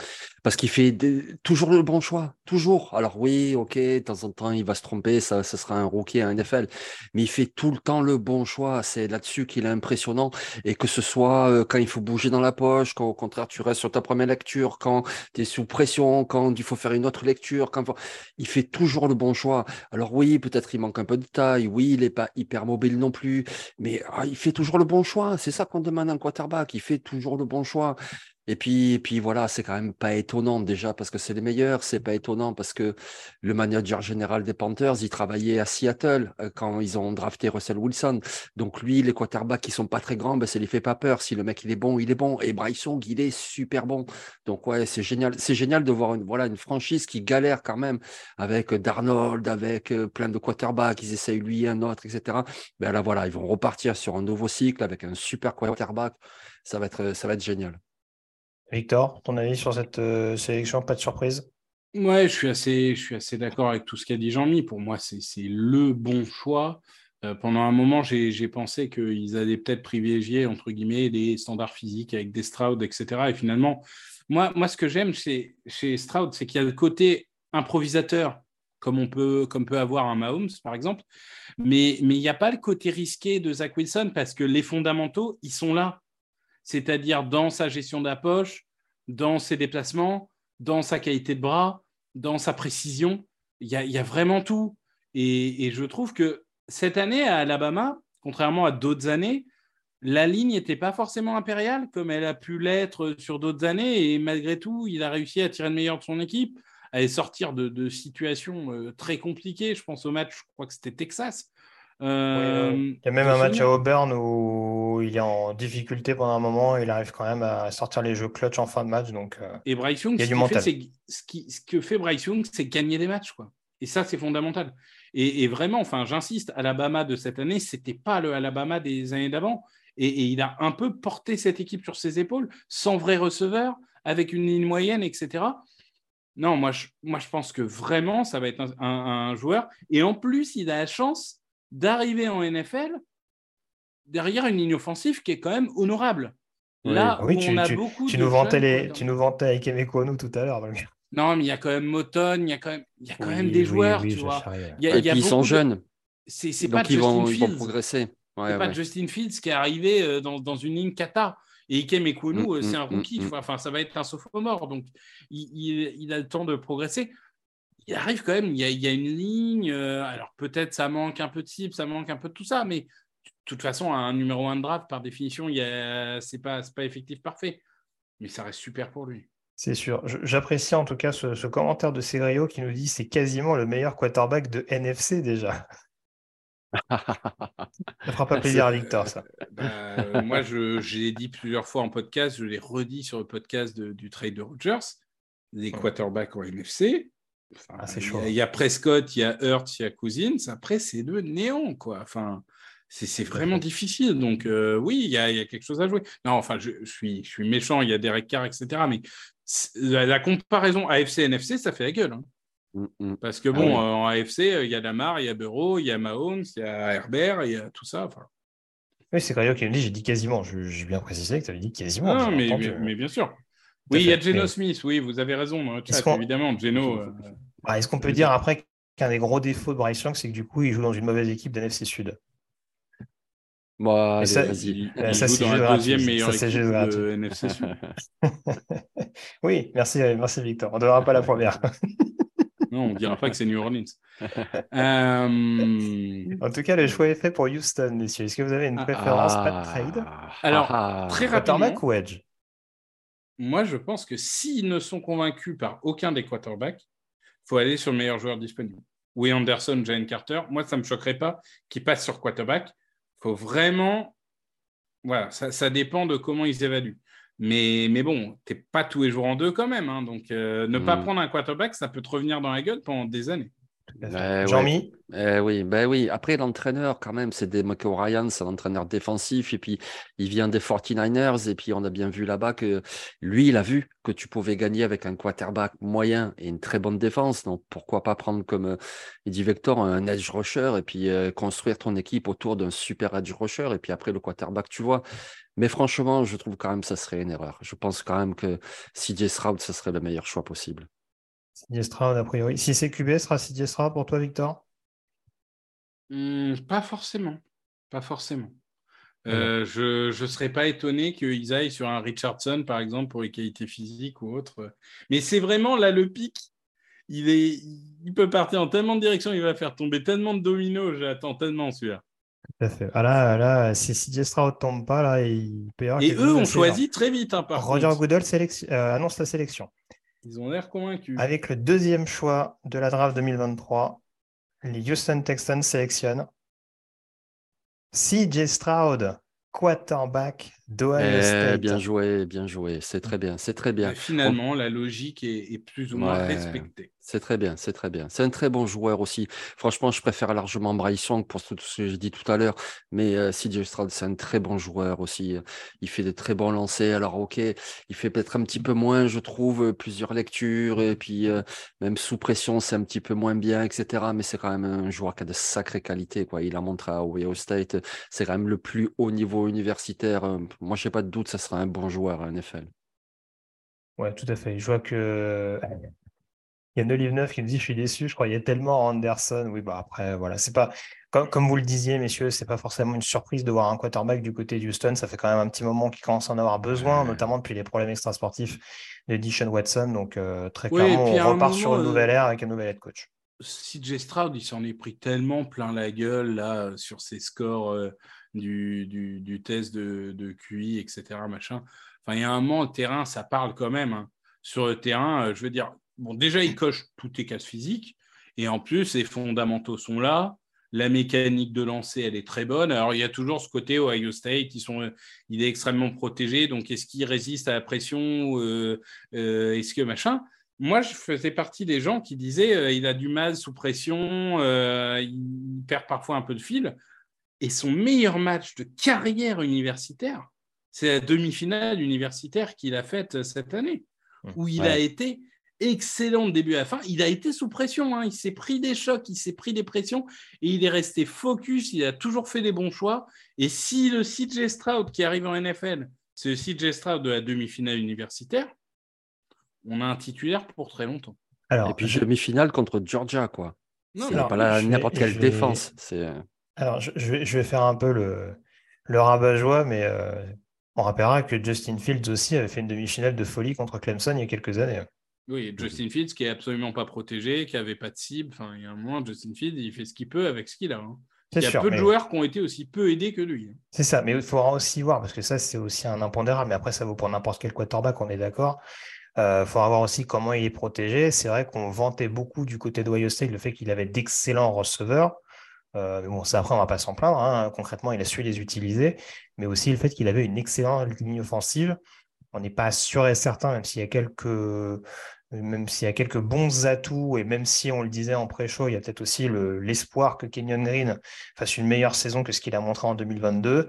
Parce qu'il fait toujours le bon choix, toujours. Alors oui, ok, de temps en temps, il va se tromper, ça, ça sera un rookie à NFL. Mais il fait tout le temps le bon choix. C'est là-dessus qu'il est impressionnant. Et que ce soit euh, quand il faut bouger dans la poche, quand au contraire tu restes sur ta première lecture, quand tu es sous pression, quand il faut faire une autre lecture, quand il fait toujours le bon choix. Alors oui, peut-être il manque un peu de taille, oui, il n'est pas hyper mobile non plus, mais ah, il fait toujours le bon choix. C'est ça qu'on demande à un quarterback. Il fait toujours le bon choix. Et puis, et puis voilà, c'est quand même pas étonnant déjà parce que c'est les meilleurs. C'est pas étonnant parce que le manager général des Panthers, il travaillait à Seattle euh, quand ils ont drafté Russell Wilson. Donc lui, les quarterbacks qui sont pas très grands, ben, ça les fait pas peur. Si le mec il est bon, il est bon. Et Bryce Young, il est super bon. Donc ouais, c'est génial. C'est génial de voir une, voilà, une franchise qui galère quand même avec Darnold, avec euh, plein de quarterbacks. Ils essayent lui, un autre, etc. Ben là voilà, ils vont repartir sur un nouveau cycle avec un super quarterback. Ça va être, ça va être génial. Victor, ton avis sur cette euh, sélection? Pas de surprise? Ouais, je suis assez, assez d'accord avec tout ce qu'a dit Jean-Mi. Pour moi, c'est le bon choix. Euh, pendant un moment, j'ai pensé qu'ils allaient peut-être privilégier, entre guillemets, les standards physiques avec des Stroud, etc. Et finalement, moi, moi ce que j'aime chez, chez Stroud, c'est qu'il y a le côté improvisateur, comme on peut, comme peut avoir un Mahomes, par exemple. Mais il n'y a pas le côté risqué de Zach Wilson parce que les fondamentaux, ils sont là. C'est-à-dire dans sa gestion de la poche, dans ses déplacements, dans sa qualité de bras, dans sa précision. Il y a, vraiment tout. Et, et je trouve que cette année à Alabama, contrairement à d'autres années, la ligne n'était pas forcément impériale comme elle a pu l'être sur d'autres années. Et malgré tout, il a réussi à tirer le meilleur de son équipe, à sortir de, de situations euh, très compliquées. Je pense au match, je crois que c'était Texas. Euh, Il y a même un match à. Auburn où il est en difficulté pendant un moment et il arrive quand même à sortir les jeux clutch en fin de match. Donc, euh, Et Bryce Young, Il y a ce, du qu'il mental. fait, ce, qui- ce que fait Bryce Young, c'est gagner des matchs. Quoi. Et ça, c'est fondamental. Et, et vraiment, enfin, j'insiste, Alabama de cette année, c'était pas le Alabama des années d'avant. Et, et il a un peu porté cette équipe sur ses épaules, sans vrai receveur, avec une ligne moyenne, etc. Non, moi je, moi, je pense que vraiment, ça va être un, un- un joueur. Et en plus, il a la chance d'arriver en NFL derrière une ligne offensive qui est quand même honorable. Là oui, où tu, on a tu- beaucoup tu de nous vantais les, tu nous vantais avec Emeko tout à l'heure. donc. Non, mais il y a quand même Moton, il y a quand même, il y a quand Oui, même des oui, joueurs, oui, tu vois. charrie. Il y a- Et il y a puis ils sont de- jeunes, C'est c'est pas donc ils Justin vont, ils vont Fields. progresser. Ouais, C'est pas ouais. Justin Fields qui est arrivé euh, dans, dans une ligne kata. Et Ikem Ekwonu, Mm, euh, c'est mm, un rookie. mm, tu vois. Enfin, ça va être un sophomore. Donc, il, il- il a le temps de progresser. Il arrive quand même, il y a, il y a une ligne. euh, alors, peut-être ça manque un peu de cible, ça manque un peu de tout ça. Mais de toute façon, un numéro 1 de draft, par définition, a- c'est pas, pas effectif parfait. Mais ça reste super pour lui. C'est sûr. J'apprécie en tout cas ce, ce commentaire de Cégrio qui nous dit c'est quasiment le meilleur quarterback de NFC déjà. Ça fera pas plaisir à Victor, ça. Bah, euh, moi, l'ai dit plusieurs fois en podcast, je l'ai redit sur le podcast de- du trade de Rogers, les quarterbacks en NFC, Enfin, Ah, il y a- y, Prescott, il y a Hurts, il y a Cousins. Après, c'est le néant, quoi. Enfin, c'est vraiment difficile. Donc, euh, oui, il y, a, il y a quelque chose à jouer. Non, enfin, je, je suis, je suis méchant. Il y a Derek Carr, etc. Mais la, la comparaison AFC-NFC, ça fait la gueule. hein. Mm, mm. Parce que Ah bon, oui. euh, en AFC, euh, il y a Lamar, il y a Burrow, il y a Mahomes, il y a Herbert, il y a tout ça. Oui, c'est Cario qui me dit, j'ai dit quasiment. J'ai bien précisé que tu avais dit quasiment. non, mais bien sûr. Oui, il y a Geno mais- Smith, oui, vous avez raison dans le chat, évidemment. Geno, euh, Ah, Est-ce qu'on peut dire après qu'un des gros défauts de Bryce Young, c'est que du coup, il joue dans une mauvaise équipe d'NFC Sud? Bon, allez, ça, vas-y. il, Euh, il ça, joue c'est dans juste la gratuit, deuxième ça, meilleure équipe de gratuit. NFC Sud. oui, merci, merci Victor. On ne donnera pas la première. Non, on ne dira pas que c'est New Orleans. Euh, En tout cas, le choix est fait pour Houston, messieurs. Est-ce que vous avez une Ah, préférence, pas de trade? Alors, ah, très rapidement, Quarterback ou Edge? Moi, je pense que s'ils ne sont convaincus par aucun des quarterbacks, il faut aller sur le meilleur joueur disponible. Oui, Anderson, Jalen Carter. Moi, ça ne me choquerait pas qu'ils passent sur quarterback. Il faut vraiment. Voilà, ça, ça dépend de comment ils évaluent. Mais, mais bon, tu n'es pas tous les jours en deux quand même. hein. donc, euh, ne pas Mm. prendre un quarterback, ça peut te revenir dans la gueule pendant des années. Ouais, Jean-Mi Eh oui, ben oui. Après, l'entraîneur, quand même, c'est des Michael Ryan, c'est un entraîneur défensif. Et puis, il vient des 49ers. Et puis, on a bien vu là-bas que lui, il a vu que tu pouvais gagner avec un quarterback moyen et une très bonne défense. Donc, pourquoi pas prendre comme euh, il dit Vector un edge rusher et puis euh, construire ton équipe autour d'un super edge rusher. Et puis après, le quarterback, tu vois. Mais franchement, je trouve quand même que ça serait une erreur. Je pense quand même que CJ Stroud, ce serait le meilleur choix possible. Stroud, a priori. Si c'est QB, sera Stroud pour toi, Victor? Hmm, pas forcément. Pas forcément. Euh, je ne serais pas étonné qu'ils aillent sur un Richardson, par exemple, pour les qualités physiques ou autre. Mais c'est vraiment là le pic. Il, est, il peut partir en tellement de directions, il va faire tomber tellement de dominos. J'attends tellement celui-là. Tout à fait. Ah là, là, si CJ Stroud tombe pas, là, il peut y avoir Et eux ont choisi très vite, hein, par. Roger contre. Goodell euh, annonce la sélection. Ils ont l'air convaincus. Avec le deuxième choix de la draft 2023, les Houston Texans sélectionnent CJ Stroud, quarterback d'Ohio Eh, State. bien joué, bien joué. C'est très bien, c'est très bien. Mais finalement, la logique est, est plus ou moins Ouais. respectée. C'est très bien, c'est très bien. C'est un très bon joueur aussi. Franchement, je préfère largement Bryce Young pour tout ce que j'ai dit tout à l'heure. Mais euh, CJ Stroud, c'est un très bon joueur aussi. Il fait des très bons lancers. Alors, ok, il fait peut-être un petit peu moins, je trouve, euh, plusieurs lectures. Et puis, euh, même sous pression, c'est un petit peu moins bien, etc. Mais c'est quand même un joueur qui a de sacrées qualités. Quoi. Il a montré à Ohio State. C'est quand même le plus haut niveau universitaire. Moi, je n'ai pas de doute, ça sera un bon joueur à NFL. Ouais, tout à fait. Je vois que il y a une Olive Neuf qui nous dit je suis déçu, je croyais tellement en Anderson. Oui, bah après, voilà, c'est pas comme, comme vous le disiez, messieurs, c'est pas forcément une surprise de voir un quarterback du côté de Houston. Ça fait quand même un petit moment qu'il commence à en avoir besoin, Ouais. notamment depuis les problèmes extrasportifs de Dishon Watson. Donc euh, très clairement, à on un repart sur une nouvelle ère avec un nouvel head coach. CJ Stroud, il s'en est pris tellement plein la gueule là sur ses scores euh, du, du, test de, de QI, etc. Machin. Enfin, il y a un moment, le terrain, ça parle quand même. hein. Sur le terrain, euh, je veux dire, bon, déjà, il coche toutes les cases physiques. Et en plus, les fondamentaux sont là. La mécanique de lancer, elle est très bonne. Alors, il y a toujours ce côté Ohio State, ils sont, il est extrêmement protégé. Donc, est-ce qu'il résiste à la pression euh, euh, Est-ce que machin? Moi, je faisais partie des gens qui disaient il a du mal sous pression, il perd parfois un peu de fil. Et son meilleur match de carrière universitaire, c'est la demi-finale universitaire qu'il a faite euh, cette année, où il Ouais. a été excellent de début à la fin. Il a été sous pression, hein. il s'est pris des chocs, il s'est pris des pressions, et il est resté focus, il a toujours fait des bons choix. Et si le CJ Stroud qui arrive en NFL, c'est le CJ Stroud de la demi-finale universitaire, on a un titulaire pour très longtemps. Alors, Et puis, je- demi-finale contre Georgia, quoi. Non, C'est pas n'importe quelle je défense. C'est Alors, je, je vais, faire un peu le, le rabat-joie, mais euh, on rappellera que Justin Fields aussi avait fait une demi-finale de folie contre Clemson il y a quelques années. Oui, Justin Fields qui est absolument pas protégé, qui avait pas de cible. Enfin, il y a un moment, Justin Fields, il fait ce qu'il peut avec ce qu'il a. hein. Il y a sûr, peu de mais- joueurs qui ont été aussi peu aidés que lui. C'est ça, mais il faudra aussi voir, parce que ça, c'est aussi un impondérable, mais après, ça vaut pour n'importe quel quarterback, on est d'accord. Il faudra voir aussi comment il est protégé. C'est vrai qu'on vantait beaucoup du côté d'Ohio State le fait qu'il avait d'excellents receveurs. Euh, bon, ça, après, on va pas s'en plaindre. hein. Concrètement, il a su les utiliser, mais aussi le fait qu'il avait une excellente ligne offensive. On n'est pas sûr et certain, même s'il y a quelques même s'il y a quelques bons atouts, et même si on le disait en pré-show, il y a peut-être aussi l'espoir que Kenyon Green fasse une meilleure saison que ce qu'il a montré en 2022.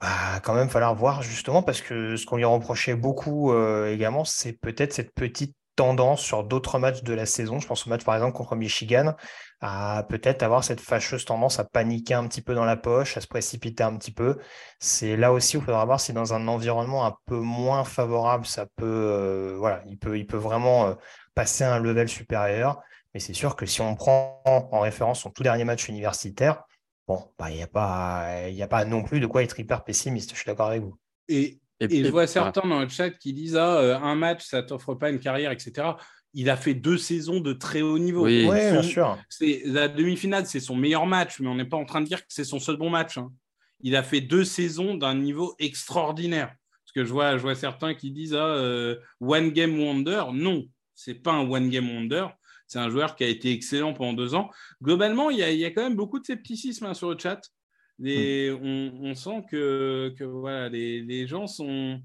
Bah, quand même, falloir voir justement, parce que ce qu'on lui reprochait beaucoup euh, également, c'est peut-être cette petite tendance sur d'autres matchs de la saison. Je pense au match par exemple contre Michigan, à peut-être avoir cette fâcheuse tendance à paniquer un petit peu dans la poche, à se précipiter un petit peu. C'est là aussi où il faudra voir si dans un environnement un peu moins favorable, ça peut, euh, voilà, il peut, il peut vraiment euh, passer à un level supérieur. Mais c'est sûr que si on prend en référence son tout dernier match universitaire, bon, bah, il n'y a, pas, a pas non plus de quoi être hyper pessimiste. Je suis d'accord avec vous. Et, je vois certains dans le chat qui disent ah, euh, un match, ça t'offre pas une carrière, etc. Il a fait deux saisons de très haut niveau. Oui, bien sûr. La demi-finale, c'est son meilleur match, mais on n'est pas en train de dire que c'est son seul bon match. Hein. Il a fait deux saisons d'un niveau extraordinaire. Parce que je vois, je vois certains qui disent ah, euh, One Game Wonder. Non, c'est pas un One Game Wonder. C'est un joueur qui a été excellent pendant deux ans. Globalement, il y a, il y a quand même beaucoup de scepticisme hein, sur le chat. Hmm. on, sent que, voilà, les, gens sont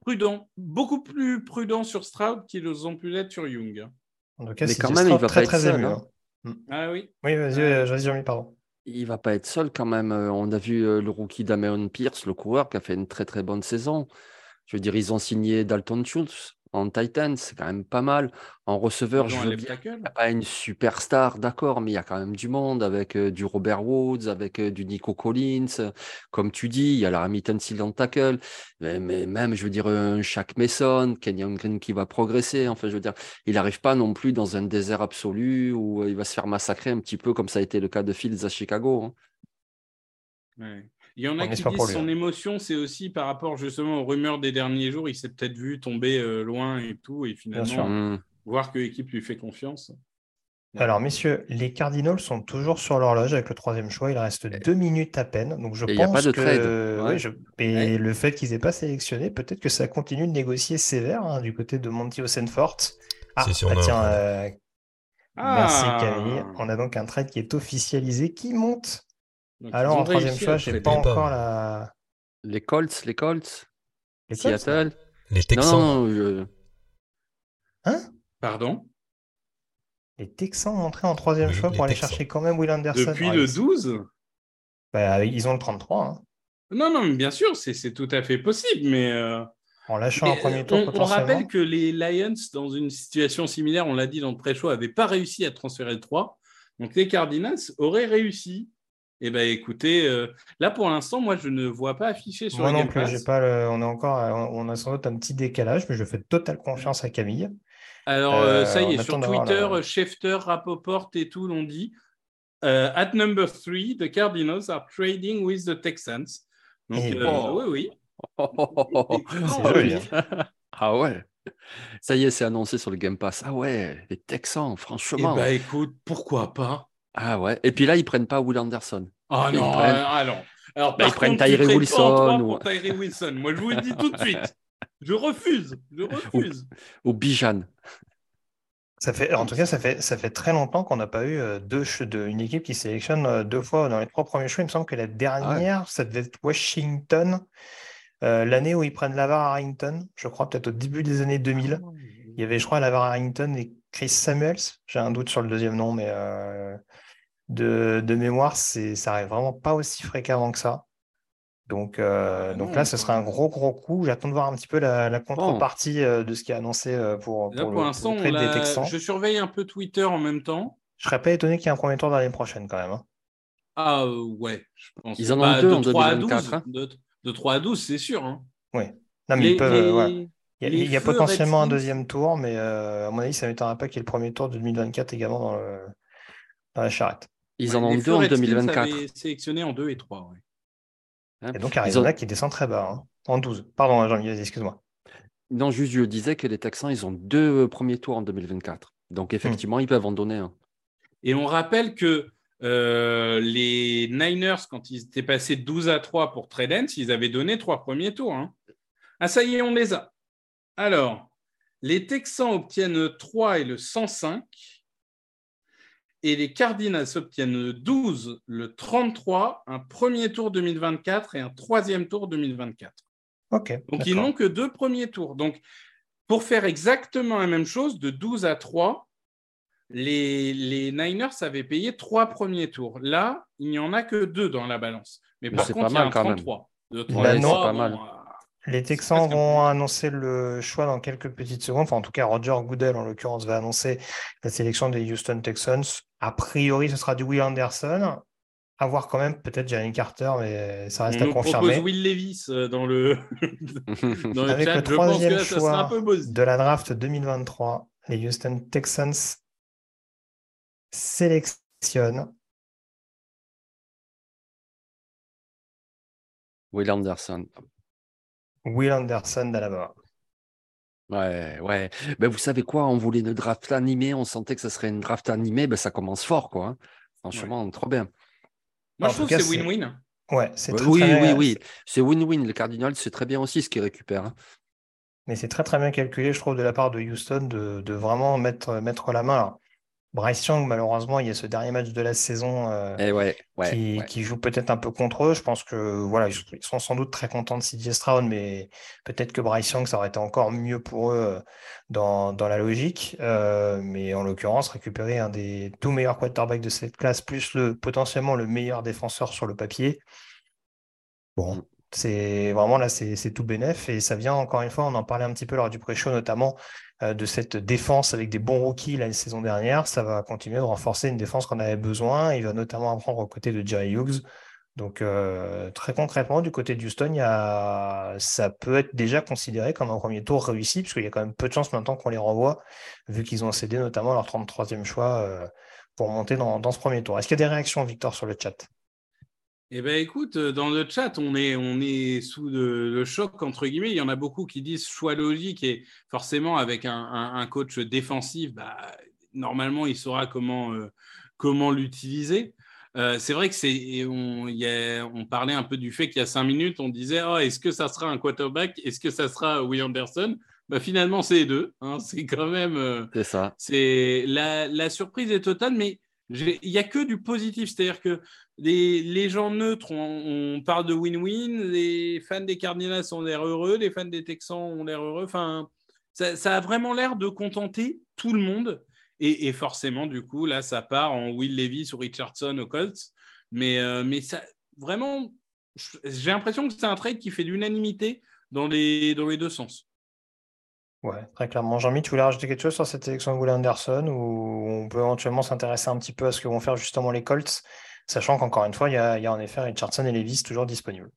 prudents, beaucoup plus prudents sur Stroud qu'ils ont pu l'être sur Young. En tout cas, Mais quand même, il va pas être seul. Hein. Hmm. Ah oui. Oui, vas-y, euh, vas-y, pardon. Il va pas être seul quand même. Euh, on a vu euh, le rookie Damien Pierce, le coureur, qui a fait une très très bonne saison. Je veux dire, ils ont signé Dalton Schultz en Titan, c'est quand même pas mal. En receveur, je veux bien, pas une superstar, d'accord, mais il y a quand même du monde avec euh, du Robert Woods, avec euh, du Nico Collins. Comme tu dis, il y a la Hamilton Silent Tackle, mais, même, je veux dire, un Shaq Mason, Kenyon Green qui va progresser. Enfin, je veux dire, il n'arrive pas non plus dans un désert absolu où il va se faire massacrer un petit peu comme ça a été le cas de Fields à Chicago. Hein. Il y en a qui disent son hein. émotion, c'est aussi par rapport justement aux rumeurs des derniers jours. Il s'est peut-être vu tomber euh, loin et tout, et finalement mmh. voir que l'équipe lui fait confiance. Alors, messieurs, les Cardinals sont toujours sur l'horloge avec le troisième choix. Il reste deux minutes à peine. Donc, je pense que et le fait qu'ils n'aient pas sélectionné, peut-être que ça continue de négocier sévère hein, du côté de Monty Osenfort. Ah, bah, tiens, euh, merci ah. Camille. On a donc un trade qui est officialisé qui monte alors, en troisième choix, j'ai pas encore la. Les Colts, les Colts. Les Seattle. Les Texans. Non, Hein? Pardon? Les Texans ont entré en troisième choix pour aller chercher quand même Will Anderson. Depuis le 12 bah, Ils ont le 33. Hein. Non, non, mais bien sûr, c'est tout à fait possible, mais. Euh, en lâchant un premier tour. On, on, rappelle que les Lions, dans une situation similaire, on l'a dit dans le pré-show, n'avaient pas réussi à transférer le 3. Donc les Cardinals auraient réussi. Eh bien, écoutez, euh, là pour l'instant, moi je ne vois pas affiché sur moi non plus, j'ai pas on a encore, on a sans doute un petit décalage, mais je fais totale confiance à Camille. Alors euh, ça y est, sur Twitter, Schefter, Rapoport et tout l'ont dit. Euh, at number three, the Cardinals are trading with the Texans. Donc, oui, oui. c'est joli. ah ouais. Ça y est, c'est annoncé sur le Game Pass. Ah ouais, les Texans, franchement. Eh ben, écoute, pourquoi pas? Ah ouais. Et puis là, ils prennent pas Will Anderson. Ah non, ah non. Alors, bah, ils prennent Tyree Wilson. Ou... Tyree Wilson. Moi, je vous le dis tout de suite. Je refuse. Je refuse. Ou, Bijan. Ça fait, en tout cas, ça fait, ça fait très longtemps qu'on n'a pas eu euh, deux, de, une équipe qui sélectionne euh, deux fois dans les trois premiers choix. Il me semble que la dernière, ça devait être Washington, euh, l'année où ils prennent Lavar Harrington, je crois, peut-être au début des années 2000. Ah Il y avait, je crois, Lavar Harrington et Chris Samuels. J'ai un doute sur le deuxième nom, mais de, mémoire, c'est, ça arrive vraiment pas aussi fréquemment que ça. Donc, euh, ah donc là, ce serait un gros, gros coup. J'attends de voir un petit peu la, contrepartie euh, de ce qui est annoncé euh, pour, pour, l'instant, des Texans. Je surveille un peu Twitter en même temps. Je serais pas étonné qu'il y ait un premier tour l'année prochaine quand même. Hein. Ah ouais, je pense. Ils en ont bah, deux de en 3 à 12, hein. de, 3 à 12, c'est sûr. Hein. Oui. Non, mais ils peuvent, Il y a, potentiellement un deuxième tour, mais à mon avis, ça ne m'étonnerait pas qu'il y ait le premier tour de 2024 également dans, le, dans la charrette. Ils en ont deux en 2024. sélectionné en 2 et 3. Hein, et donc Arizona qui descend très bas, hein, en 12. Pardon, Jean-Michel, excuse-moi. Non, juste, je disais que les Texans, ils ont deux euh, premiers tours en 2024. Donc, hmm. effectivement, ils peuvent en donner un. Et on rappelle que euh, les Niners, quand ils étaient passés de 12 à 3 pour Tredence, ils avaient donné trois premiers tours. Hein. Ah, ça y est, on les a. Alors, les Texans obtiennent 3 et le 105 et les Cardinals obtiennent le 12, le 33, un premier tour 2024 et un troisième tour 2024. Ok. Donc ils n'ont que deux premiers tours. Donc pour faire exactement la même chose, de 12 à 3, les, les Niners avaient payé trois premiers tours. Là, il n'y en a que deux dans la balance. Mais, par contre, il y a un 33. De 3 bah non, pas mal. Les Texans vont annoncer le choix dans quelques petites secondes. Enfin, en tout cas, Roger Goodell, en l'occurrence, va annoncer la sélection des Houston Texans. A priori, ce sera du Will Anderson. À voir quand même, peut-être Jalen Carter, mais ça reste à confirmer. propose Will Levis euh, dans le, dans le Avec le troisième choix de la draft 2023, les Houston Texans sélectionnent Will Anderson. Will Anderson d'Alabama. Ouais, ouais. Ben, vous savez quoi, on voulait une draft animée, on sentait que ce serait une draft animée, ben, ça commence fort, quoi. Hein. Franchement, trop bien. Moi, je trouve que c'est win-win. Ouais, c'est très, oui, oui, oui, C'est win-win. Le Cardinal, c'est très bien aussi ce qu'il récupère. Hein. Mais c'est très, très bien calculé, je trouve, de la part de Houston de, vraiment mettre, mettre la main. Bryce Young, malheureusement, il y a ce dernier match de la saison euh, eh qui, joue peut-être un peu contre eux. Je pense que voilà, ils sont sans doute très contents de CJ Stroud, mais peut-être que Bryce Young, ça aurait été encore mieux pour eux euh, dans, la logique. Euh, mais en l'occurrence, récupérer un des tout meilleurs quarterbacks de cette classe, plus le potentiellement le meilleur défenseur sur le papier. Bon, mm. c'est vraiment là, c'est tout bénef. Et ça vient encore une fois, on en parlait un petit peu lors du pré-show, notamment de cette défense avec des bons rookies la saison dernière. Ça va continuer de renforcer une défense qu'on avait besoin. Il va notamment apprendre aux côtés de Jerry Hughes. Donc euh, très concrètement, du côté de Houston, ça peut être déjà considéré comme un premier tour réussi, puisqu'il y a quand même peu de chances maintenant qu'on les renvoie, vu qu'ils ont cédé notamment leur 33e choix euh, pour monter dans, dans ce premier tour. Est-ce qu'il y a des réactions, Victor, sur le chat? Eh bien, écoute, euh, dans le chat, on est, on est sous le choc, entre guillemets. Il y en a beaucoup qui disent choix logique et forcément, avec un, coach défensif, bah, normalement, il saura comment, euh, comment l'utiliser. Euh, c'est vrai que c'est, on, on, parlait un peu du fait qu'il y a cinq minutes, on disait oh, est-ce que ça sera un quarterback? Est-ce que ça sera Will Anderson? Bah, Finalement, c'est les deux. Hein. c'est quand même. c'est ça. C'est, la, la surprise est totale, mais il n'y a que du positif. C'est-à-dire que les, gens neutres, on, parle de win-win. Les fans des Cardinals ont l'air heureux. Les fans des Texans ont l'air heureux. Enfin, ça, a vraiment l'air de contenter tout le monde. Et, forcément, du coup, là, ça part en Will Levis ou Richardson aux Colts. Mais, euh, mais ça, vraiment, j'ai l'impression que c'est un trade qui fait l'unanimité dans les, dans les deux sens. Ouais, très clairement. Jean-Mi, tu voulais rajouter quelque chose sur cette sélection de Will Anderson ou on peut éventuellement s'intéresser un petit peu à ce que vont faire justement les Colts? Sachant qu'encore une fois, il y, a, en effet Richardson et Levis toujours disponibles.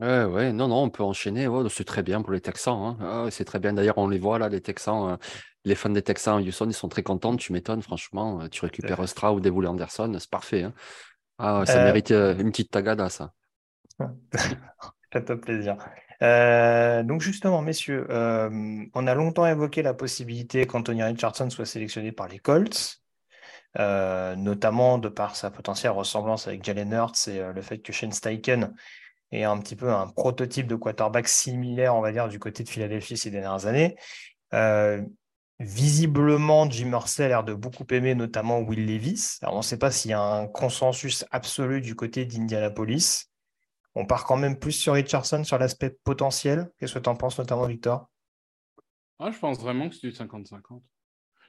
Ouais, ouais, non, non, on peut enchaîner. c'est très bien pour les Texans. Hein. Ah c'est très bien. D'ailleurs, on les voit là, les Texans, euh, les fans des Texans Houston, ils sont très contents. Tu m'étonnes, franchement. Euh, tu récupères Stra ou Devoulet Anderson, c'est parfait. Hein. Ah, ça euh, mérite une petite tagada, ça. Ça fait plaisir. donc justement, messieurs, on a longtemps évoqué la possibilité qu'Anthony Richardson soit sélectionné par les Colts. Euh, notamment de par sa potentielle ressemblance avec Jalen Hurts et euh, le fait que Shane Steichen est un petit peu un prototype de quarterback similaire, on va dire, du côté de Philadelphie ces dernières années. Euh, visiblement, Jim Mercer a l'air de beaucoup aimer notamment Will Levis. Alors, on ne sait pas s'il y a un consensus absolu du côté d'Indianapolis. On part quand même plus sur Richardson sur l'aspect potentiel. Qu'est-ce que tu en penses notamment, Victor? Ah, Je pense vraiment que c'est du 50-50.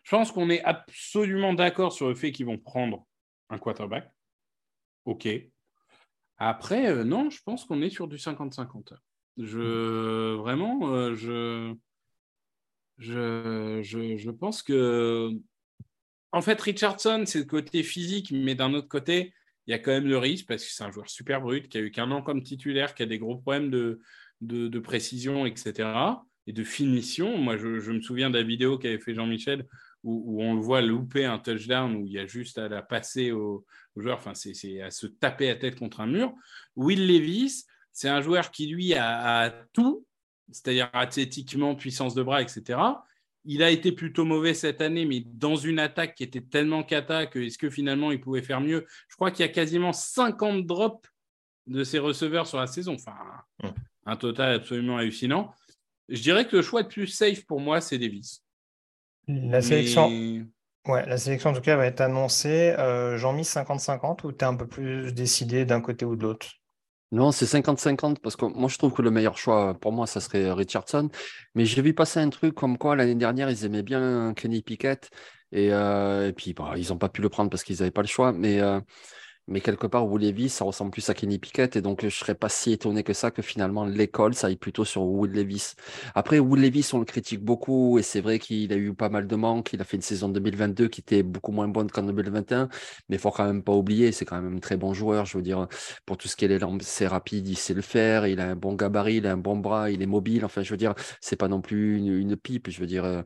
Je pense qu'on est absolument d'accord sur le fait qu'ils vont prendre un quarterback. OK. Après, euh, non, je pense qu'on est sur du 50-50. Je vraiment, euh, je, je, je, pense que en fait, Richardson, c'est le côté physique, mais d'un autre côté, il y a quand même le risque parce que c'est un joueur super brut qui a eu qu'un an comme titulaire, qui a des gros problèmes de, de, précision, etc. et de finition. Moi, je, je me souviens de la vidéo qu'avait fait Jean-Michel où, on le voit louper un touchdown où il y a juste à la passer au, joueur, enfin, c'est à se taper la tête contre un mur. Will Levis, c'est un joueur qui, lui, a, tout, c'est-à-dire athlétiquement, puissance de bras, etc. Il a été plutôt mauvais cette année, mais dans une attaque qui était tellement cata que est-ce que finalement il pouvait faire mieux? Je crois qu'il y a quasiment 50 drops de ses receveurs sur la saison. Enfin, un total absolument hallucinant. Je dirais que le choix le plus safe pour moi, c'est Davis. La sélection, ouais, la sélection en tout cas va être annoncée. Euh, Jean mis 50-50 ou tu es un peu plus décidé d'un côté ou de l'autre? Non, c'est 50-50 parce que moi je trouve que le meilleur choix pour moi, ça serait Richardson. Mais j'ai vu passer un truc comme quoi l'année dernière, ils aimaient bien Kenny Pickett et, euh, et puis bah, ils n'ont pas pu le prendre parce qu'ils n'avaient pas le choix. Mais euh, mais quelque part, Levis, ça ressemble plus à Kenny Pickett. Et donc, je ne serais pas si étonné que ça, que finalement, l'école, ça aille plutôt sur Will Levis. Après, Will Levis, on le critique beaucoup. Et c'est vrai qu'il a eu pas mal de manques. Il a fait une saison 2022 qui était beaucoup moins bonne qu'en 2021. Mais il faut quand même pas oublier, c'est quand même un très bon joueur. Je veux dire, pour tout ce qui est les c'est rapide, il sait le faire. Il a un bon gabarit, il a un bon bras, il est mobile. Enfin, je veux dire, c'est pas non plus une, pipe. Je veux dire, euh,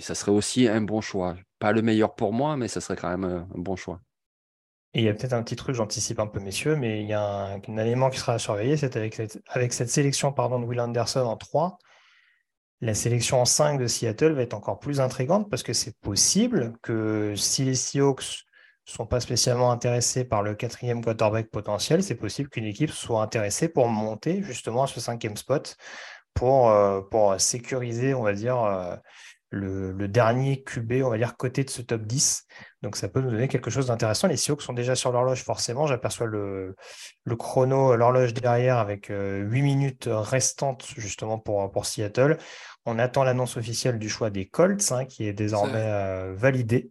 ça serait aussi un bon choix. Pas le meilleur pour moi, mais ça serait quand même un bon choix. Et il y a peut-être un petit truc, j'anticipe un peu, messieurs, mais il y a un, élément qui sera à surveiller, c'est avec cette, sélection pardon, de Will Anderson en 3, la sélection en 5 de Seattle va être encore plus intrigante parce que c'est possible que si les Seahawks ne sont pas spécialement intéressés par le quatrième quarterback potentiel, c'est possible qu'une équipe soit intéressée pour monter justement à ce cinquième spot pour, euh, pour sécuriser, on va dire, euh, le, dernier QB, on va dire, côté de ce top 10. Donc ça peut nous donner quelque chose d'intéressant. Les Seahawks sont déjà sur l'horloge, forcément. J'aperçois le, le chrono, l'horloge derrière avec 8 euh, minutes restantes justement pour, pour Seattle. On attend l'annonce officielle du choix des Colts, hein, qui est désormais euh, validé.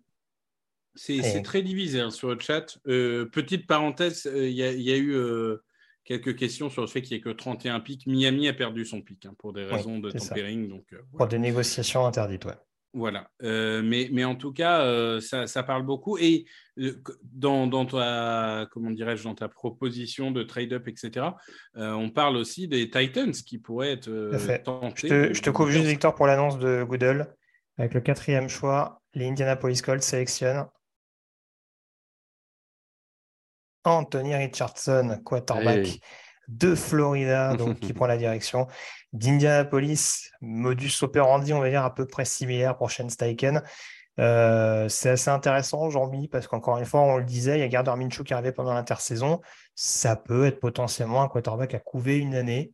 C'est très divisé hein, sur le chat. Euh, petite parenthèse, il y, a eu quelques questions sur le fait qu'il n'y ait que 31 pics. Miami a perdu son pic hein, pour des raisons de tempering. Donc, euh, Pour des négociations interdites, ouais. Voilà. Euh, mais, mais en tout cas, euh, ça, parle beaucoup. Et dans, dans, ta, comment dirais-je, dans ta proposition de trade-up, etc., on parle aussi des Titans qui pourraient être tentés. Je te, je te couvre juste, Victor, pour l'annonce de Goodell. Avec le quatrième choix, les Indianapolis Colts sélectionnent Anthony Richardson, quarterback de Florida, donc qui prend la direction d'Indianapolis. Modus operandi, on va dire, à peu près similaire pour Shane Steichen. Euh, c'est assez intéressant, Jean-Mi, parce qu'encore une fois, on le disait, il y a Gardner Minshew qui arrivait pendant l'intersaison. Ça peut être potentiellement un quarterback à couver une année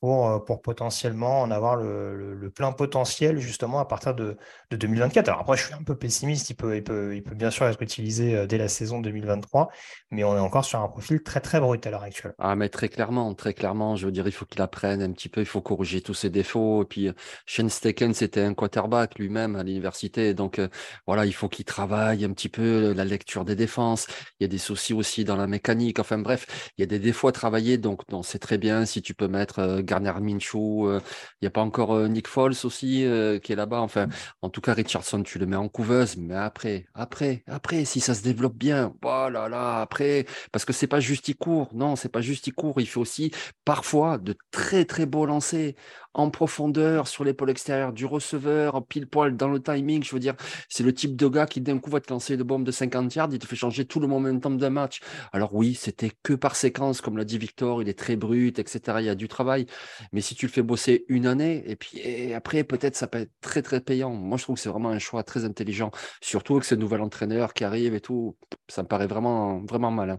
pour, euh, pour potentiellement en avoir le, plein potentiel justement à partir de, 2024. Alors après, je suis un peu pessimiste, il peut, bien sûr être utilisé euh, dès la saison 2023, mais on est encore sur un profil très très brut à l'heure actuelle. Ah, mais très clairement, très clairement, je veux dire, il faut qu'il apprenne un petit peu, il faut corriger tous ses défauts. Et puis, Shane Steken, c'était un quarterback lui-même à l'université, donc euh, voilà, il faut qu'il travaille un petit peu la lecture des défenses. Il y a des soucis aussi dans la mécanique, enfin bref, il y a des défauts à travailler, donc c'est très bien si tu peux mettre Garner Minshew, euh, il n'y a pas encore euh, Nick Foles aussi euh, qui est là-bas. Enfin, en tout cas, Richardson, tu le mets en couveuse, mais après, après, après, si ça se développe bien, voilà, là, après, parce que c'est pas juste il court, non, c'est pas juste il court, il fait aussi parfois de très très beaux lancers en profondeur sur l'épaule extérieure du receveur, pile poil dans le timing. Je veux dire, c'est le type de gars qui d'un coup va te lancer une bombe de 50 yards, il te fait changer tout le momentum d'un match. Alors oui, c'était que par séquence, comme l'a dit Victor, il est très brut, etc. Il y a du travail. Mais si tu le fais bosser une année, et puis après, peut-être ça peut être très très payant. Moi, je trouve que c'est vraiment un choix très intelligent, surtout avec ce nouvel entraîneur qui arrive et tout. Ça me paraît vraiment, vraiment malin.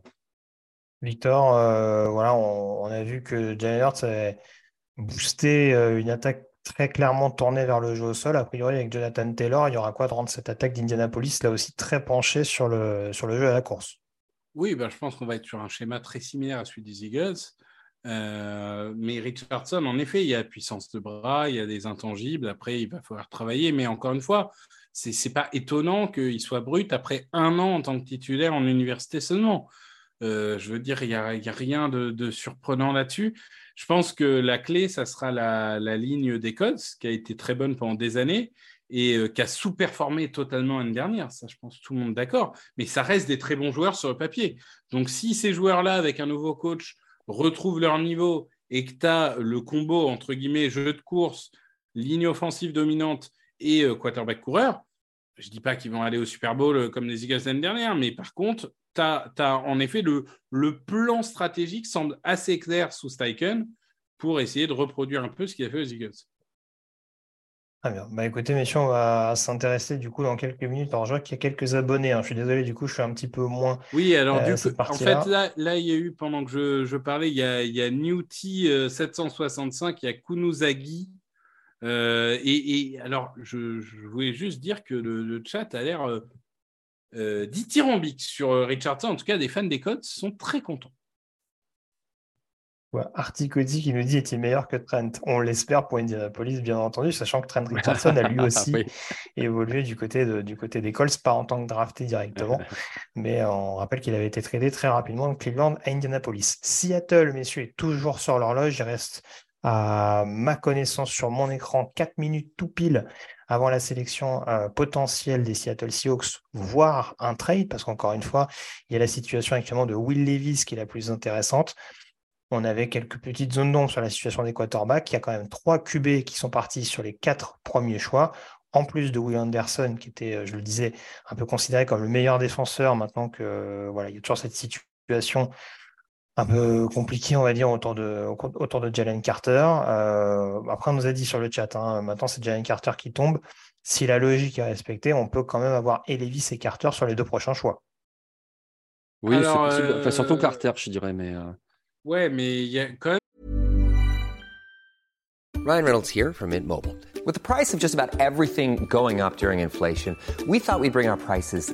Victor, euh, voilà, on, a vu que Jalen booster euh, une attaque très clairement tournée vers le jeu au sol. A priori, avec Jonathan Taylor, il y aura quoi de rendre cette attaque d'Indianapolis là aussi très penchée sur le, sur le jeu à la course Oui, ben, je pense qu'on va être sur un schéma très similaire à celui des Eagles. Euh, mais Richardson, en effet, il y a puissance de bras, il y a des intangibles. Après, il va falloir travailler. Mais encore une fois, c'est n'est pas étonnant qu'il soit brut après un an en tant que titulaire en université seulement. Euh, je veux dire, il n'y a, rien de surprenant là-dessus. Je pense que la clé, ça sera la, ligne des codes, qui a été très bonne pendant des années et euh, qui a sous-performé totalement l'année dernière. Ça, je pense tout le monde d'accord. Mais ça reste des très bons joueurs sur le papier. Donc, si ces joueurs-là, avec un nouveau coach, retrouvent leur niveau et que tu as le combo, entre guillemets, jeu de course, ligne offensive dominante et euh, quarterback coureur, je ne dis pas qu'ils vont aller au Super Bowl euh, comme les Eagles l'année dernière, mais par contre, tu as, en effet le, le, plan stratégique semble assez clair sous Steichen pour essayer de reproduire un peu ce qu'il a fait aux Eagles. Très bien. Bah écoutez, messieurs, on va s'intéresser du coup dans quelques minutes. Alors, je vois qu'il y a quelques abonnés. Hein. Je suis désolé, du coup, je suis un petit peu moins. Oui, alors, du euh, coup, en fait, là, là, il y a eu, pendant que je, je parlais, il y a, il y a Newty 765, euh, il y a Kunuzagi. Euh, et, alors, je, voulais juste dire que le, chat a l'air euh, dithyrambique sur Richardson. En tout cas, des fans des codes sont très contents. Articoti qui nous dit est-il meilleur que Trent? On l'espère pour Indianapolis, bien entendu, sachant que Trent Richardson a lui aussi évolué du côté, du côté des Colts, pas en tant que drafté directement, mais on rappelle qu'il avait été tradé très rapidement de Cleveland à Indianapolis. Seattle, messieurs, est toujours sur l'horloge. Il reste, à ma connaissance, sur mon écran, 4 minutes tout pile avant la sélection euh, potentielle des Seattle Seahawks, voire un trade, parce qu'encore une fois, il y a la situation actuellement de Will Levis qui est la plus intéressante. On avait quelques petites zones d'ombre sur la situation des quarterbacks. Il y a quand même trois QB qui sont partis sur les quatre premiers choix, en plus de Will Anderson, qui était, euh, je le disais, un peu considéré comme le meilleur défenseur maintenant que voilà, il y a toujours cette situation un peu compliquée, on va dire, autour de, autour de Jalen Carter. Euh, après, on nous a dit sur le chat, hein, maintenant c'est Jalen Carter qui tombe. Si la logique est respectée, on peut quand même avoir Elevis et Carter sur les deux prochains choix. Oui, c'est possible. Enfin, surtout Carter, je dirais, mais. Ouais, mais il y a quand même. Ryan Reynolds here from Mint Mobile. With the price of just about everything going up during inflation, we thought we'd bring our prices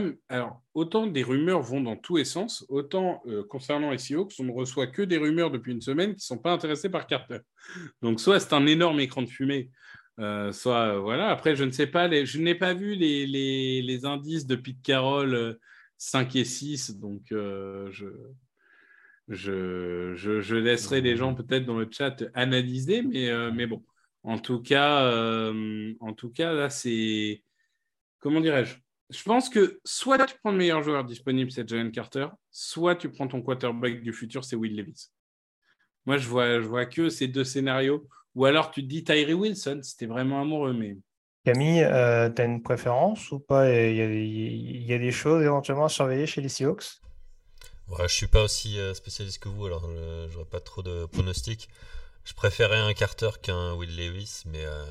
Alors, autant des rumeurs vont dans tous les sens, autant euh, concernant Seahawks, on ne reçoit que des rumeurs depuis une semaine qui ne sont pas intéressés par Carter. Donc, soit c'est un énorme écran de fumée, euh, soit euh, voilà. Après, je ne sais pas, je n'ai pas vu les, indices de Pete Carroll 5 et 6, donc je, laisserai les gens peut-être dans le chat analyser, mais, mais bon, en tout cas, en tout cas là, c'est comment dirais-je? Je pense que soit tu prends le meilleur joueur disponible, c'est Jalen Carter, soit tu prends ton quarterback du futur, c'est Will Levis. Moi, je vois, je vois que ces deux scénarios. Ou alors tu te dis Tyree Wilson, c'était vraiment amoureux. Mais... Camille, euh, tu as une préférence ou pas? Il y, a, des choses éventuellement à surveiller chez les Seahawks? Ouais, Je ne suis pas aussi euh, spécialiste que vous, alors je n'aurai pas trop de pronostics. Je préférais un Carter qu'un Will Levis, mais euh,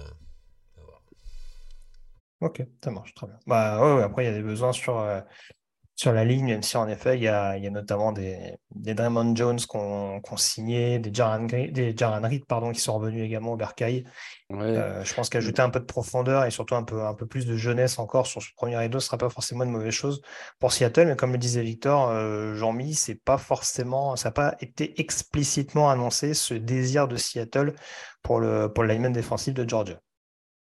Ok, ça marche très bien. Bah, ouais, après, il y a des besoins sur, euh, sur la ligne, même si en effet, il y a, il y a notamment des, des Draymond Jones qu'on qu'on signait, des Jaran, des Jaran Reed pardon, qui sont revenus également au Bercail. Euh, je pense qu'ajouter un peu de profondeur et surtout un peu, un peu plus de jeunesse encore sur ce premier rideau ne sera pas forcément une mauvaise chose pour Seattle. Mais comme le disait Victor, euh, Jean-Mi, c'est pas forcément, ça n'a pas été explicitement annoncé ce désir de Seattle pour le, pour le lineman défensif de Georgia.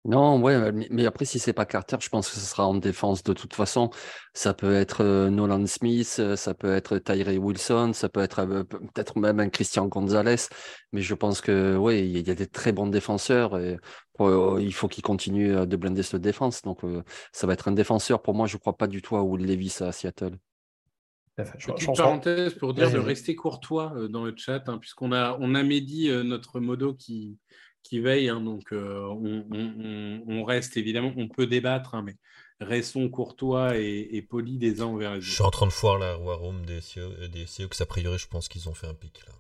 Non, ouais, mais après, si c'est pas Carter, je pense que ce sera en défense de toute façon. Ça peut être euh, Nolan Smith, euh, ça peut être Tyree Wilson, ça peut être euh, peut-être même un Christian Gonzalez. Mais je pense que, ouais, il y a des très bons défenseurs et il faut qu'ils continuent de blinder cette défense. Donc, ça va être un défenseur. Pour moi, je crois pas du tout à Will Levis à Seattle. Petite parenthèse pour dire de rester courtois dans le chat, hein, puisqu'on a, on a Mehdi, notre modo, qui, qui veille. Hein, donc, euh, on, reste évidemment, on peut débattre, hein, mais restons courtois et, polis des uns envers les autres. Je suis en train de voir la War Room des Seahawks. A priori, je pense qu'ils ont fait un pic là.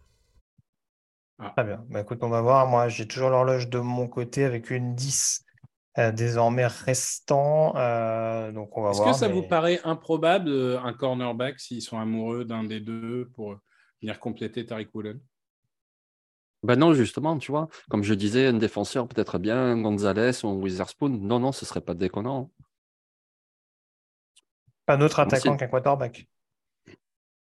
Ah. Très bien. Bah, écoute, on va voir. Moi, j'ai toujours l'horloge de mon côté avec une 10 euh, désormais restant. Euh, donc, on va Est-ce que ça vous paraît improbable, un cornerback, s'ils sont amoureux d'un des deux, pour venir compléter Tariq Woolen? Ben non, justement, tu vois, comme je disais, un défenseur peut-être bien, Gonzalez ou Witherspoon. Non, non, ce serait pas déconnant. Un autre attaquant qu'un quarterback.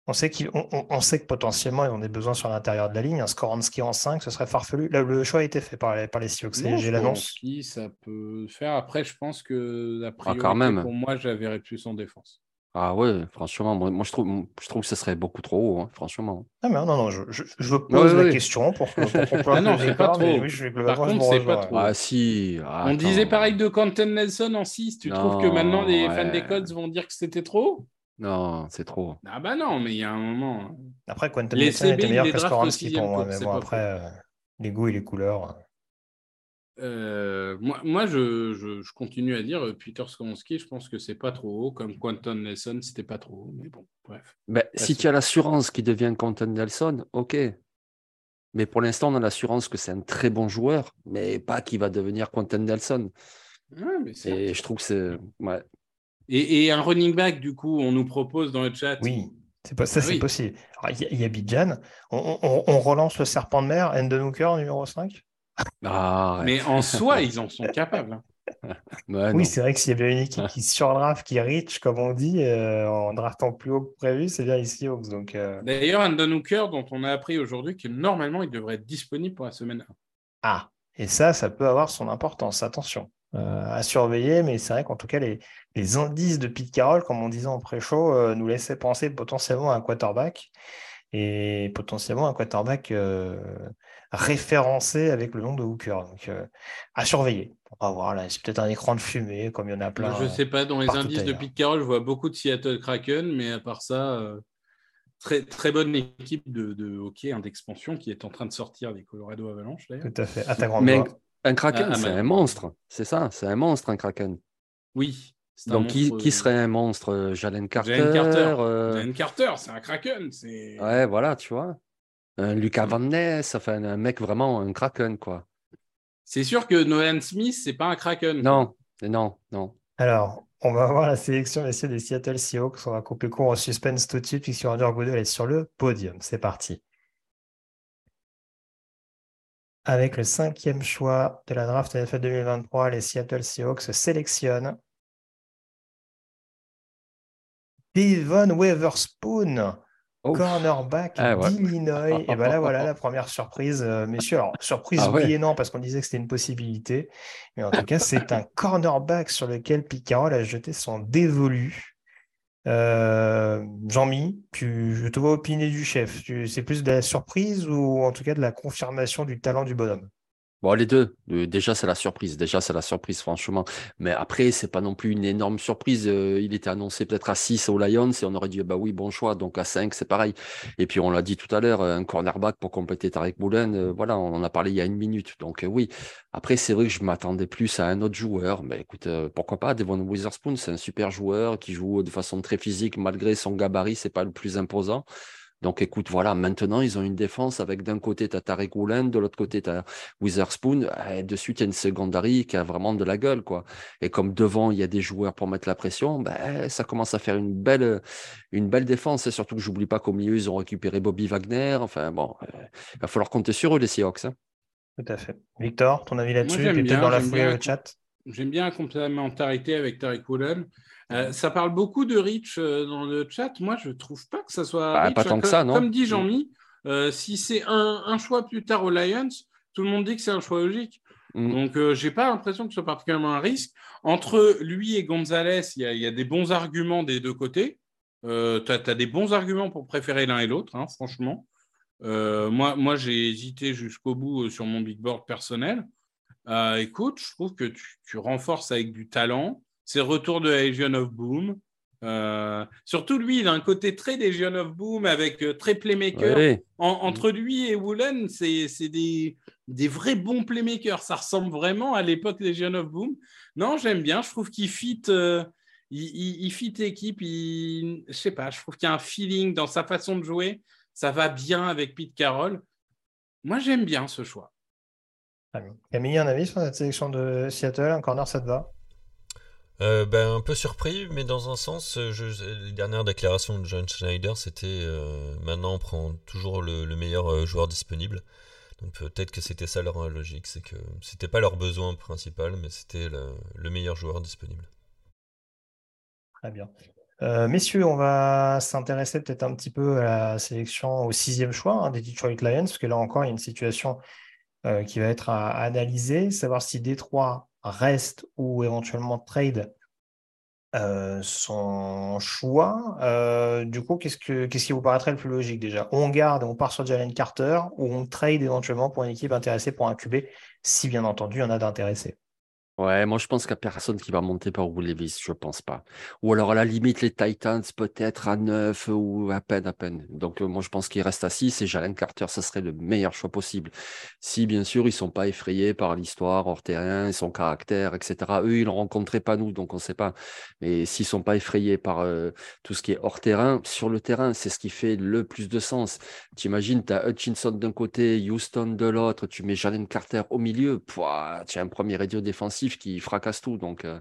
On sait, on, sait que potentiellement, ils ont des besoins sur l'intérieur de la ligne. Un Skoransky en 5, ce serait farfelu. le choix a été fait par les, par les Sioux. J'ai l'annonce. ça peut faire. Après, je pense que, ah, quand même. pour moi, j'avais plus en défense. Ah ouais, franchement, moi, moi, je trouve, je trouve que ce serait beaucoup trop haut, hein, franchement. Ah mais non, non, je, je, je pose Ouais, la ouais. question pour, qu'on Ah non, c'est pas trop. oui, je, Par contre, c'est pas trop. Ah si, On attends. disait pareil de Quentin Nelson en 6. Tu trouves que maintenant les fans des codes vont dire que c'était trop Non, c'est trop. Ah bah non, mais il y a un moment. hein. Après, Quentin Nelson était meilleur que Skoransky sixième pour moi, tour, mais bon, après, euh, les goûts et les couleurs. Euh, moi, moi je, je- je continue à dire euh, Peter Skolonsky, je pense que c'est pas trop haut, comme Quentin Nelson, c'était pas trop haut, mais bon, bref. Ben, si tu as l'assurance qu'il devient Quentin Nelson, ok. Mais pour l'instant, on a l'assurance que c'est un très bon joueur, mais pas qu'il va devenir Quentin Nelson. Ouais, mais c'est- Et je trouve que c'est. Ouais. et, et un running back, du coup, on nous propose dans le chat. Oui, c'est pas, ça, Ah c'est oui. possible. Il y, a- il y a Bidjan. On, on- on relance le serpent de mer, Endon Hooker, numéro 5. Ah, ouais. Mais en soi, ils en sont capables. hein. Oui, c'est vrai que s'il y avait une équipe qui surdraft, qui reach, comme on dit, euh, en draftant plus haut que prévu, c'est bien. Donc, euh, D'ailleurs, Andon Hooker, dont on a appris aujourd'hui que normalement, il devrait être disponible pour la semaine 1. Ah, et ça, ça peut avoir son importance, attention, euh, à surveiller, mais c'est vrai qu'en tout cas, les, les indices de Pete Carroll, comme on disait en pré-show, euh, nous laissaient penser potentiellement à un quarterback, et potentiellement un quarterback euh, référencé avec le nom de Hooker. Donc, euh, à surveiller. On va voir, là, c'est peut-être un écran de fumée, comme il y en a plein. je sais pas, dans les indices de. Pete Carroll, je vois beaucoup de Seattle Kraken, mais à part ça, euh, très, très bonne équipe de, de hockey hein, d'expansion qui est en train de sortir des Colorado Avalanche, d'ailleurs. Tout à fait, à ta grande Mais un Kraken, Ah, ah, c'est un monstre. C'est ça, c'est un monstre, un Kraken. Oui. Donc, qui, monstre, qui euh, serait un monstre Jalen Carter Jalen Carter. euh, c'est un Kraken. Ouais, voilà, tu vois. Un Lucas Van Ness, enfin, un mec vraiment un Kraken, quoi. c'est sûr que Nolan Smith, c'est pas un Kraken. Non, non, non. Alors, on va voir la sélection des Seattle Seahawks. On va couper court au suspense tout de suite, puisque Roger Goodell est sur le podium. C'est parti. Avec le cinquième choix de la draft NFL 2023, les Seattle Seahawks sélectionnent Devon Weatherspoon, Oh. cornerback Ah ouais. d'Illinois. Et ben là, voilà la première surprise, euh, messieurs. Alors, surprise, Ah ouais. oui et non, parce qu'on disait que c'était une possibilité. Mais en tout cas, c'est un cornerback sur lequel Pete Carroll a jeté son dévolu. Euh, Jean-Mi, je te vois opiner du chef. C'est plus de la surprise ou en tout cas de la confirmation du talent du bonhomme? Bon, les deux. Déjà, c'est la surprise. Déjà, c'est la surprise, franchement. Mais après, c'est pas non plus une énorme surprise. Euh, il était annoncé peut-être à 6 aux Lions et on aurait dit, bah oui, bon choix. Donc à 5, c'est pareil. Et puis, on l'a dit tout à l'heure, un cornerback pour compléter Tarek Boulen. euh, voilà, on en a parlé il y a une minute. Donc euh, oui. Après, c'est vrai que je m'attendais plus à un autre joueur. Mais écoute, pourquoi pas? Devon Witherspoon, c'est un super joueur qui joue de façon très physique malgré son gabarit. C'est pas le plus imposant. Donc écoute, voilà, maintenant ils ont une défense avec d'un côté tu as Tarek Woolen, de l'autre côté tu as Witherspoon, et de suite il y a une secondary qui a vraiment de la gueule quoi. Et comme devant il y a des joueurs pour mettre la pression, ben, ça commence à faire une belle une belle défense et surtout que j'oublie pas qu'au milieu ils ont récupéré Bobby Wagner, enfin bon, euh, il va falloir compter sur eux les Seahawks. hein. Tout à fait. Victor, ton avis là-dessus? Peut-être dans la j'aime foulée bien le la chat? J'aime bien la complémentarité avec Tariq Woolen. Euh, ça parle beaucoup de Rich euh, dans le chat. Moi, je trouve pas que ça soit. Bah, Rich. pas tant que ça, non Comme dit Mm. Jean-Mi, euh, si c'est un, un choix plus tard aux Lions, tout le monde dit que c'est un choix logique. Mm. Donc, j'ai pas l'impression que ce soit particulièrement un risque. Entre lui et Gonzalez, il y, a- il y a des bons arguments des deux côtés. Tu as, des bons arguments pour préférer l'un et l'autre, hein, franchement. Moi, moi j'ai hésité jusqu'au bout sur mon big board personnel. Écoute, je trouve que tu, tu renforces avec du talent. C'est le retour de Legion of Boom. Euh, surtout lui, il a un côté très Legion of Boom avec euh, très playmaker. Ouais. En- entre lui et Woolen, c'est c'est des, des vrais bons playmakers. Ça ressemble vraiment à l'époque Legion of Boom. Non, j'aime bien. Je trouve qu'il fit, euh, il, il- il fit équipe. Il, je sais pas, je trouve qu'il y a un feeling dans sa façon de jouer. Ça va bien avec Pete Carroll. Moi, j'aime bien ce choix. Camille, un avis sur cette sélection de Seattle? Un corner, ça te va? Euh, ben, un peu surpris, mais dans un sens, euh, les dernières déclarations de John Schneider, c'était euh, maintenant on prend toujours le, le meilleur joueur disponible. Donc peut-être que c'était ça leur logique, c'est que c'était pas leur besoin principal, mais c'était le, le meilleur joueur disponible. Très bien. Messieurs, on va s'intéresser peut-être un petit peu à la sélection au sixième choix hein, des Detroit Lions, parce que là encore, il y a une situation qui va être à analyser, savoir si Détroit reste ou éventuellement trade Euh, son choix, euh, du coup, qu'est-ce, que, qu'est-ce qui vous paraîtrait le plus logique déjà? On garde on part sur Jalen Carter ou on trade éventuellement pour une équipe intéressée pour un QB, si bien entendu il y en a d'intéressés? Ouais, moi je pense qu'il n'y a personne qui va monter par Will Levis, je pense pas. Ou alors à la limite les Titans peut-être à 9 ou à peine, à peine. Donc euh, moi je pense qu'il reste à 6 et Jalen Carter, ce serait le meilleur choix possible. Si bien sûr ils sont pas effrayés par l'histoire hors terrain, son caractère, etc. Eux ils ne rencontraient pas nous, donc on ne sait pas. Mais s'ils sont pas effrayés par euh, tout ce qui est hors terrain, sur le terrain, c'est ce qui fait le plus de sens. Tu imagines, tu as Hutchinson d'un côté, Houston de l'autre, tu mets Jalen Carter au milieu, tu as un premier radio défensif qui fracasse tout. Donc, euh.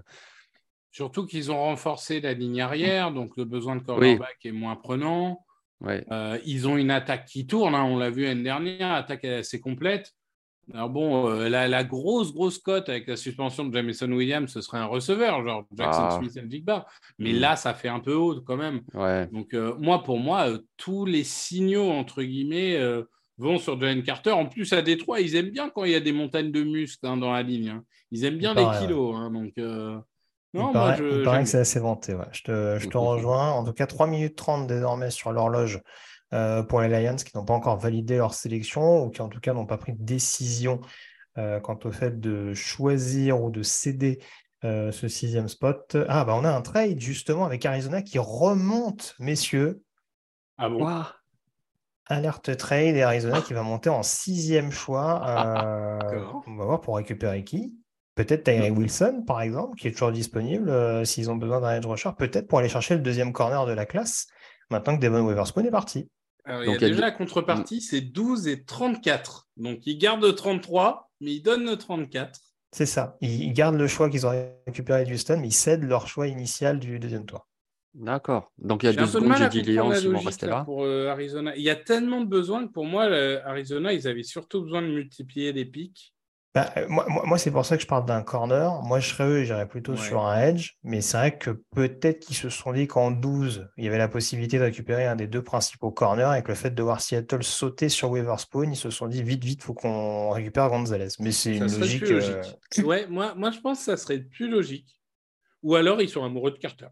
Surtout qu'ils ont renforcé la ligne arrière, donc le besoin de cornerback est moins prenant. Euh, ils ont une attaque qui tourne, hein, on l'a vu l'année dernière, attaque assez complète. Alors bon, euh, la, grosse, grosse cote avec la suspension de Jameson Williams, ce serait un receveur, genre Jackson ah. Smith et Big Bar. Mais mm. là, ça fait un peu haut quand même. Donc moi, pour moi, tous les signaux, entre guillemets, vont sur Jalen Carter. En plus, à Détroit, ils aiment bien quand il y a des montagnes de muscles hein, dans la ligne. Hein. Ils aiment bien les kilos. Hein, donc, euh, Non, il paraît, je, paraît que c'est assez vanté. Je te, je te rejoins. En tout cas, 3 minutes 30 désormais sur l'horloge euh, pour les Lions qui n'ont pas encore validé leur sélection ou qui en tout cas n'ont pas pris de décision euh, quant au fait de choisir ou de céder ce sixième spot. Ah, bah on a un trade justement avec Arizona qui remonte, messieurs. Ah bon? Alerte trade et Arizona qui va monter en sixième choix. Euh, on va voir pour récupérer qui. Peut-être Tyree Wilson, par exemple, qui est toujours disponible euh, s'ils ont besoin d'un edge rusher. Peut-être pour aller chercher le deuxième corner de la classe, maintenant que Devon Weaverspoon est parti. il y a déjà la contrepartie, c'est 12 et 34. Donc ils gardent 33, mais ils donnent 34. C'est ça. Ils, gardent le choix qu'ils ont récupéré de Houston, mais ils cèdent leur choix initial du deuxième tour. D'accord. Donc il y a deux secondes, j'ai dit ils vont rester là. Pour euh, Arizona. Il y a tellement de besoins que pour moi, Arizona, ils avaient surtout besoin de multiplier les pics. Bah, euh, moi, moi, c'est pour ça que je parle d'un corner. Moi, je serais eux, j'irais plutôt sur un edge. Mais c'est vrai que peut-être qu'ils se sont dit qu'en 12, il y avait la possibilité de récupérer un des deux principaux corners. Avec le fait de voir Seattle sauter sur Weaverspoon, ils se sont dit vite, vite, faut qu'on récupère Gonzalez. Mais c'est une logique. Euh, ouais, moi, moi, je pense que ça serait plus logique. Ou alors, ils sont amoureux de Carter.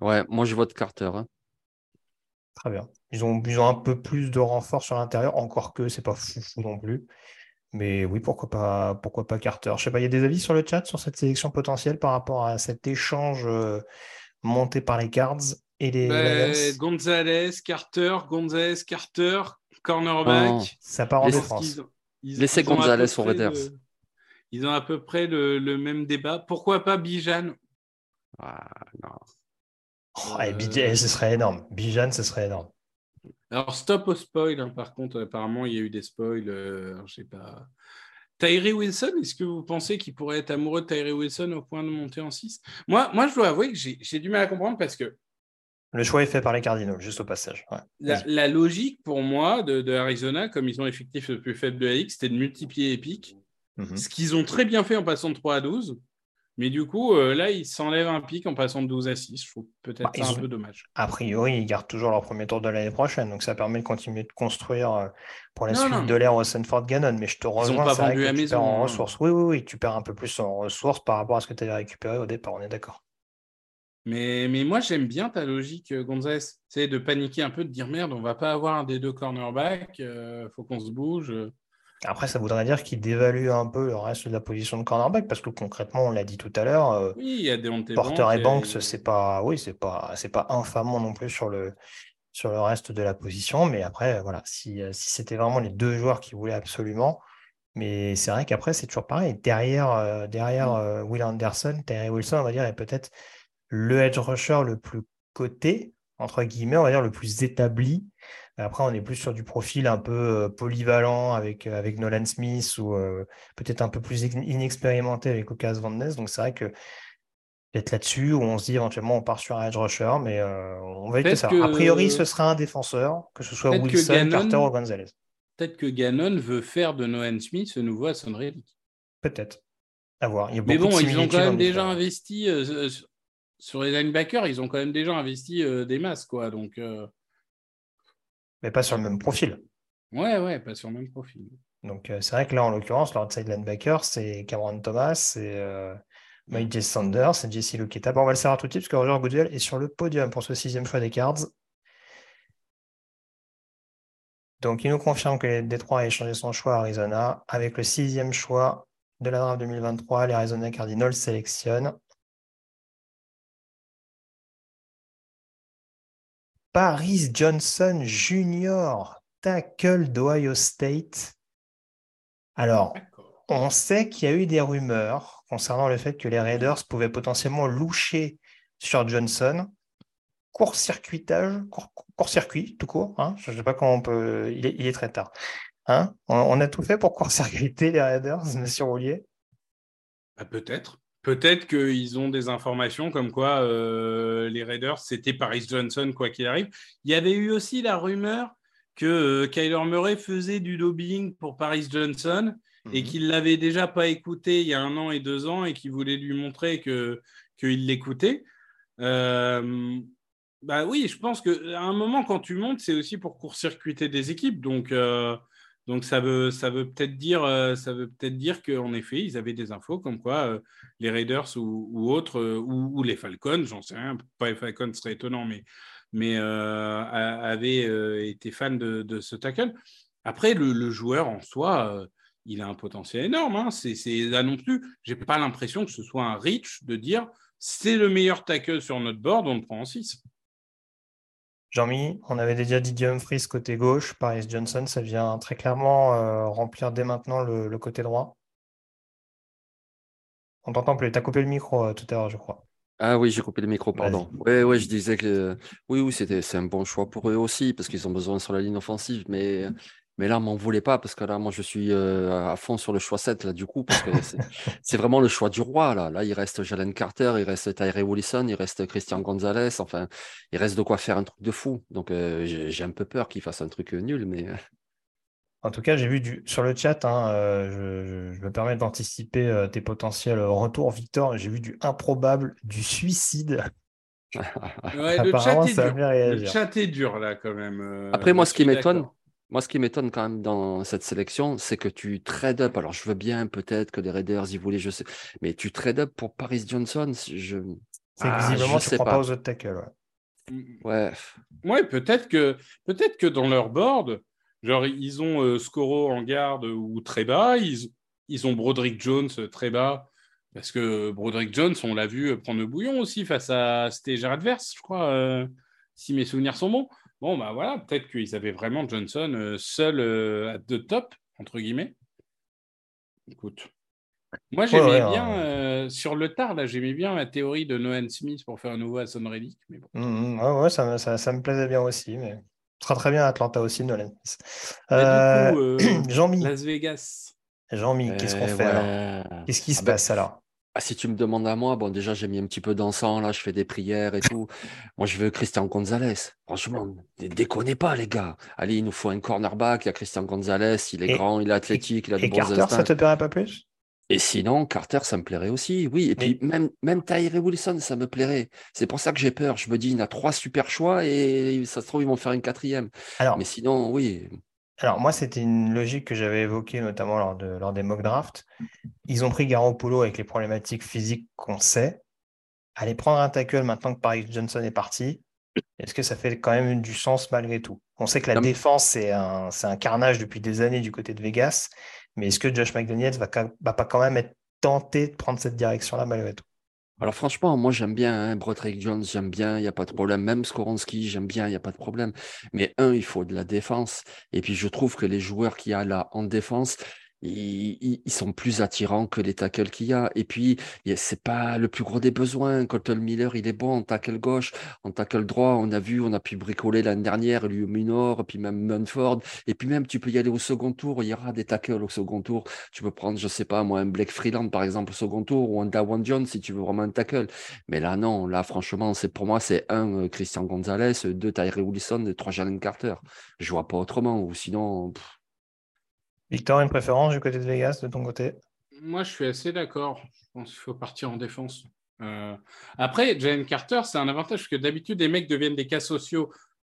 Ouais, moi je vote Carter. Hein. Très bien. Ils ont, ils un peu plus de renfort sur l'intérieur, encore que c'est pas fou, non plus. Mais oui, pourquoi pas, pourquoi pas Carter Je sais pas, il y a des avis sur le chat sur cette sélection potentielle par rapport à cet échange euh, monté par les Cards et les. Ben, Gonzalez, Carter, Gonzalez, Carter, cornerback. ça part en défense. Laissez Gonzalez au Raiders. Ils ont à peu près le, même débat. Pourquoi pas Bijan? Ah, non. Oh, eh, ce serait énorme. Bijan, ce serait énorme. Alors, stop au spoil. Hein. Par contre, apparemment, il y a eu des spoils. Euh, je sais pas. Tyree Wilson, est-ce que vous pensez qu'il pourrait être amoureux de Tyree Wilson au point de monter en 6 moi, moi, je dois avouer que j'ai du mal à comprendre parce que. Le choix est fait par les Cardinals, juste au passage. La, logique pour moi de, Arizona, comme ils ont l'effectif le plus faible de la X, c'était de multiplier les pics. Mhm. Ce qu'ils ont très bien fait en passant de 3 à 12. Mais du coup, euh, là, ils s'enlèvent un pic en passant de 12 à 6. Je trouve peut-être bah, un peu dommage. A priori, ils gardent toujours leur premier tour de l'année prochaine. Donc, ça permet de continuer de construire euh, pour la suite de l'ère au Sanford Gannon. Mais je te rejoins, vrai que tu perds en hein. ressources. Oui, oui, oui, tu perds un peu plus en ressources par rapport à ce que tu avais récupéré au départ. On est d'accord. Mais, mais moi, j'aime bien ta logique, euh, Gonzalez. C'est de paniquer un peu, de dire merde, on va pas avoir un des deux cornerbacks, il faut qu'on se bouge. Après, ça voudrait dire qu'il dévalue un peu le reste de la position de cornerback, parce que concrètement, on l'a dit tout à l'heure, euh, oui, il y a des Porter et Banks, c'est pas, oui, c'est pas, c'est pas infamant non plus sur le, sur le reste de la position. Mais après, voilà, si, euh, si c'était vraiment les deux joueurs qui voulaient absolument, mais c'est vrai qu'après, c'est toujours pareil. Derrière, euh, derrière mm. Will Anderson, Terry Wilson, on va dire, est peut-être le edge rusher le plus coté, entre guillemets, on va dire le plus établi. Après, on est plus sur du profil un peu euh, polyvalent avec, euh, avec Nolan Smith ou euh, peut-être un peu plus inexpérimenté avec Ocas Van Ness. Donc, c'est vrai que peut-être là-dessus où on se dit éventuellement on part sur un edge rusher, mais on va éviter ça. A priori, ce sera un défenseur, que ce soit Wilson, Carter ou Gonzalez. Peut-être que Gannon veut faire de Nolan Smith ce nouveau Hassan Peut-être. À voir. mais bon, ils ont quand même déjà investi sur les linebackers, ils ont quand même déjà investi des masses, quoi. Donc mais pas sur le même profil. Ouais, ouais, pas sur le même profil. Donc euh, c'est vrai que là, en l'occurrence, leur outside linebacker, c'est Cameron Thomas, c'est euh, Miles Sanders et Jesse Luketa. Bon, on va le servir tout de suite parce que Roger Goodell est sur le podium pour ce sixième choix des Cards. Donc, il nous confirme que les Détroit a échangé son choix à Arizona. Avec le sixième choix de la draft 2023, les Arizona Cardinals sélectionnent Paris Johnson Jr., tackle d'Ohio State. Alors, on sait qu'il y a eu des rumeurs concernant le fait que les Raiders pouvaient potentiellement loucher sur Johnson. Court-circuitage, court-circuit, tout court. Hein. je ne sais pas comment on peut. Il est, très tard. Hein on, a tout fait pour court-circuiter les Raiders, monsieur Roulier? Bah, Peut-être. Peut-être qu'ils ont des informations comme quoi euh, les Raiders, c'était Paris Johnson, quoi qu'il arrive. Il y avait eu aussi la rumeur que euh, Kyler Murray faisait du lobbying pour Paris Johnson et mhm. qu'il l'avait déjà pas écouté il y a un an et deux ans et qu'il voulait lui montrer que qu'il l'écoutait. Euh, bah oui, je pense qu'à un moment, quand tu montes, c'est aussi pour court-circuiter des équipes. Donc, donc ça veut, ça veut peut-être dire, euh, qu'en effet, ils avaient des infos comme quoi les Raiders ou, autres, ou, les Falcons, j'en sais rien, pas les Falcons serait étonnant, mais, avaient été fans de, ce tackle. Après, le, le joueur en soi, il a un potentiel énorme. Hein. C'est, là non plus, j'ai pas l'impression que ce soit un reach de dire c'est le meilleur tackle sur notre board, on le prend en 6. Jean-Mi, on avait déjà dit Humphries côté gauche, Paris Johnson, ça vient très clairement euh, remplir dès maintenant le, côté droit. On t'entend plus, tu as coupé le micro euh, tout à l'heure, je crois. Ah oui, j'ai coupé le micro, pardon. Oui, ouais, je disais que oui, oui, c'était c'est un bon choix pour eux aussi, parce qu'ils ont besoin sur la ligne offensive, mais mais là, m'en voulait pas parce que là, moi, je suis euh, à fond sur le choix 7, là, du coup, parce que c'est vraiment le choix du roi, là. Là, il reste Jalen Carter, il reste Tyree Willison, il reste Christian Gonzalez. Enfin, il reste de quoi faire un truc de fou. Donc, euh, j'ai un peu peur qu'il fasse un truc nul, mais. En tout cas, j'ai vu du... sur le chat, hein, euh, je, me permets d'anticiper tes potentiels retours, Victor. J'ai vu du improbable, du suicide. le, chat est dur. le chat est dur, là, quand même. Après, moi, ce qui m'étonne, moi, ce qui m'étonne quand même dans cette sélection, c'est que tu trade up. Alors, je veux bien peut-être que les Raiders y voulaient, je sais, mais tu trade up pour Paris Johnson. Je... C'est ah, visiblement, tu ne pas. aux autres tackles. Ouais. Ouais, peut-être que, peut que dans leur board, genre, ils ont euh, Scoro en garde ou très bas, ils, ils ont Broderick Jones euh, très bas. Parce que Broderick Jones, on l'a vu prendre le bouillon aussi face à. C'était Gérard Verse, je crois, euh, si mes souvenirs sont bons. Bon, bah voilà, peut-être qu'ils avaient vraiment Johnson euh, seul euh, à deux top, entre guillemets. Écoute. Moi, j'aimais bien, euh, sur le tard, là, j'aimais bien la théorie de Nolan Smith pour faire un nouveau Son Reddick. Mais bon. Mmh, mmh. ouais, ça, ça, me plaisait bien aussi, mais sera très bien à Atlanta aussi, Nolan Smith. Jean-Mi. Las Vegas. Jean-Mi, qu'est-ce qu'on fait Qu'est-ce qui se ah ben, passe alors? Ah, si tu me demandes à moi, bon, déjà, j'ai mis un petit peu d'encens, là, je fais des prières et tout. moi, je veux Christian Gonzalez. Franchement, déconnez pas, les gars. Allez, il nous faut un cornerback. Il y a Christian Gonzalez, il est grand, il est athlétique, il a de et Carter, ça te plairait pas plus? Et sinon, Carter, ça me plairait aussi, oui. Et puis, même, même Tyree Wilson, ça me plairait. C'est pour ça que j'ai peur. Je me dis, il a trois super choix et ça se trouve, ils vont faire une quatrième. Alors, Mais sinon, oui. Alors, moi, c'était une logique que j'avais évoquée notamment lors, de, lors des mock drafts. Ils ont pris Garoppolo avec les problématiques physiques qu'on sait. Aller prendre un tackle maintenant que Paris Johnson est parti, est-ce que ça fait quand même du sens malgré tout? On sait que la défense, c'est un, un, carnage depuis des années du côté de Vegas, mais est-ce que Josh McDaniels va, va pas quand même être tenté de prendre cette direction-là malgré tout? Alors franchement, moi j'aime bien hein, Broderick Jones, j'aime bien, il n'y a pas de problème. Même Skoronski, j'aime bien, il n'y a pas de problème. Mais un, il faut de la défense. Et puis je trouve que les joueurs qu'il y a là en défense, ils, sont plus attirants que les tackles qu'il y a. Et puis, c'est pas le plus gros des besoins. Colton Miller, il est bon en tackle gauche, en tackle droit. On a vu, on a pu bricoler l'année dernière, lui Minor, puis même Munford. Et puis même, tu peux y aller au second tour. Il y aura des tackles au second tour. Tu peux prendre, je sais pas, moi, un Blake Freeland, par exemple, au second tour, ou un Dawan Jones, si tu veux vraiment un tackle. Mais là, non. Là, franchement, c'est pour moi, c'est un euh, Christian Gonzalez, deux Tyree Wilson, trois Jalen Carter. Je vois pas autrement. Ou sinon, Victor, une préférence du côté de Vegas, de ton côté? Moi, je suis assez d'accord. Je pense qu'il faut partir en défense. Euh, après, Jalen Carter, c'est un avantage parce que d'habitude, les mecs deviennent des cas sociaux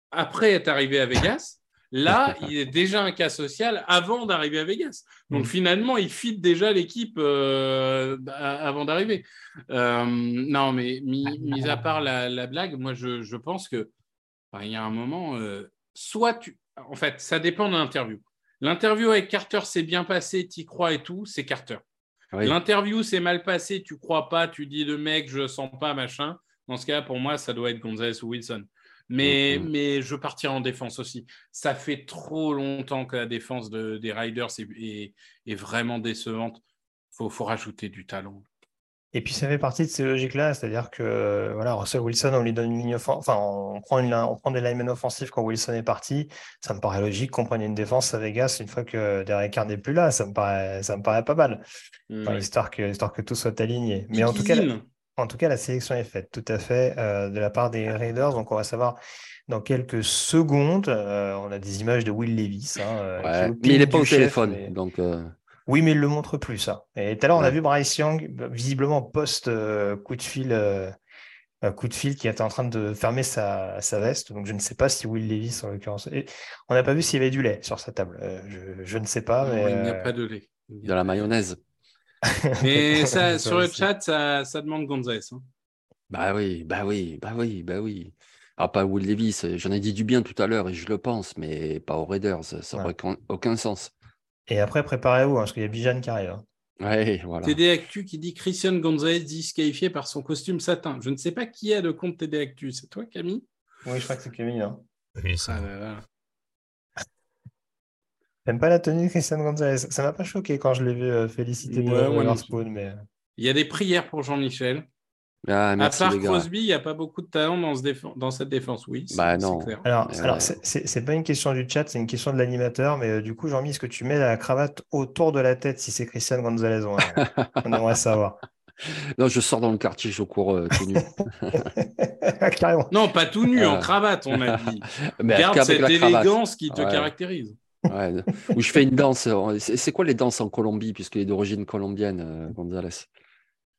après être arrivés à Vegas. Là, il est déjà un cas social avant d'arriver à Vegas. Donc Mm. finalement, il fit déjà l'équipe euh, avant d'arriver. Euh, non, mais mis, mis à part la, la blague, moi, je, je pense que il y a un moment, euh, soit tu. En fait, ça dépend de l'interview. L'interview avec Carter s'est bien passé, t'y crois et tout, c'est Carter. Oui. L'interview s'est mal passé, tu crois pas, tu dis le mec, je sens pas, machin. Dans ce cas, pour moi, ça doit être Gonzalez ou Wilson. Mais, mais je partirai en défense aussi. Ça fait trop longtemps que la défense de- des Riders est, est- est vraiment décevante. Il faut, faut rajouter du talent. Et puis ça fait partie de ces logiques-là, c'est-à-dire que euh, voilà, Russell Wilson, on lui donne une ligne enfin, on prend, une, on prend des linemen offensifs quand Wilson est parti. Ça me paraît logique qu'on prenne une défense à Vegas une fois que Derek Carr n'est plus là. Ça me paraît, ça me paraît pas mal, Enfin, Ouais. histoire que, histoire que tout soit aligné. Mais en tout cas, Ikizin. En tout cas, la sélection est faite, tout à fait, euh, de la part des Raiders. Donc, on va savoir dans quelques secondes. Euh, on a des images de Will Levis. hein, qui Ouais. Mais il n'est pas au téléphone, mais- donc euh, Oui, mais il ne le montre plus, ça. Et tout à l'heure, on a vu Bryce Young, visiblement post euh, coup de fil, euh, euh, coup de fil qui était en train de fermer sa, sa veste. Donc, je ne sais pas si Will Levis, en l'occurrence. et on n'a pas vu s'il y avait du lait sur sa table. Je, je ne sais pas, Non, mais. il n'y a pas de lait. de la mayonnaise. Mais ça, sur le chat, ça, ça demande Gonzalez. hein. Bah oui, bah oui, bah oui, bah oui. Alors pas Will Levis, euh, j'en ai dit du bien tout à l'heure et je le pense, mais pas aux Raiders, ça n'aurait aucun sens. Et après, préparez-vous, hein, parce qu'il y a Bijan qui arrive. hein. Ouais, voilà. TD Actu qui dit Christian Gonzalez disqualifié par son costume satin. Je ne sais pas qui est le compte TD Actu. C'est toi, Camille? Oui, je crois que c'est Camille. hein. Oui, ça. Ah là. T'aimes pas la tenue de Christian Gonzalez? Ça m'a pas choqué quand je l'ai vu euh, féliciter Ouais, moi non Witherspoon, mais euh, Il y a des prières pour Jean-Michel. Ah, merci à part les gars. Crosby, il n'y a pas beaucoup de talent dans, ce défen- dans cette défense. Oui, c'est- Bah non. clair. alors, ouais. c'est- pas une question du chat, c'est une question de l'animateur. Mais euh, du coup, Jean-Mi, est-ce que tu mets la cravate autour de la tête si c'est Christian Gonzalez? On aimerait savoir. Non, je sors dans le quartier, je cours euh, tout nu. Carrément. Non, pas tout nu, en Euh. cravate, on a dit. Mais Garde cette la cravate. élégance qui te Ouais. caractérise. Ouais. Ou je fais une danse. euh, C'est c'est quoi les danses en Colombie, puisqu'il est d'origine colombienne, euh, Gonzalez?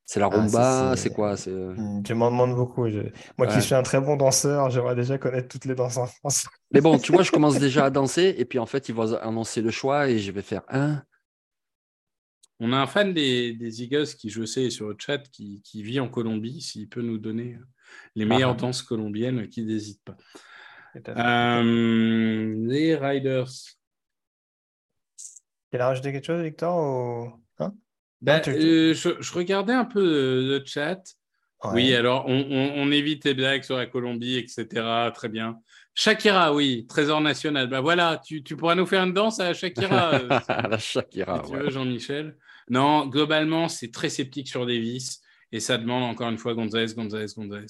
C'est la Ah, rumba, c'est- c'est quoi? Euh, Hmm, Tu m'en demandes beaucoup. je- Moi qui suis un très bon danseur, j'aimerais déjà connaître toutes les danses en France. Mais bon, tu vois, je commence déjà à danser, et puis en fait, ils vont annoncer le choix, et je vais faire un. On a un fan des, des Eagles qui, je sais, est sur le chat, qui, qui vit en Colombie. S'il peut nous donner les meilleures Ah. danses colombiennes, qui n'hésite pas. Euh, les Riders. Tu as rajouté quelque chose, Victor? ou- Bah, tu- euh, je, je regardais un peu euh, le chat. Oui, alors on, on- on évite les blagues sur la Colombie, etc. Très bien. Shakira, oui, trésor national. Bah voilà, tu, tu pourras nous faire une danse à Shakira, euh, si- la Shakira, si tu ouais. veux, Jean-Michel. Non, globalement, c'est très sceptique sur Davis et ça demande encore une fois Gonzalez, Gonzalez, Gonzalez.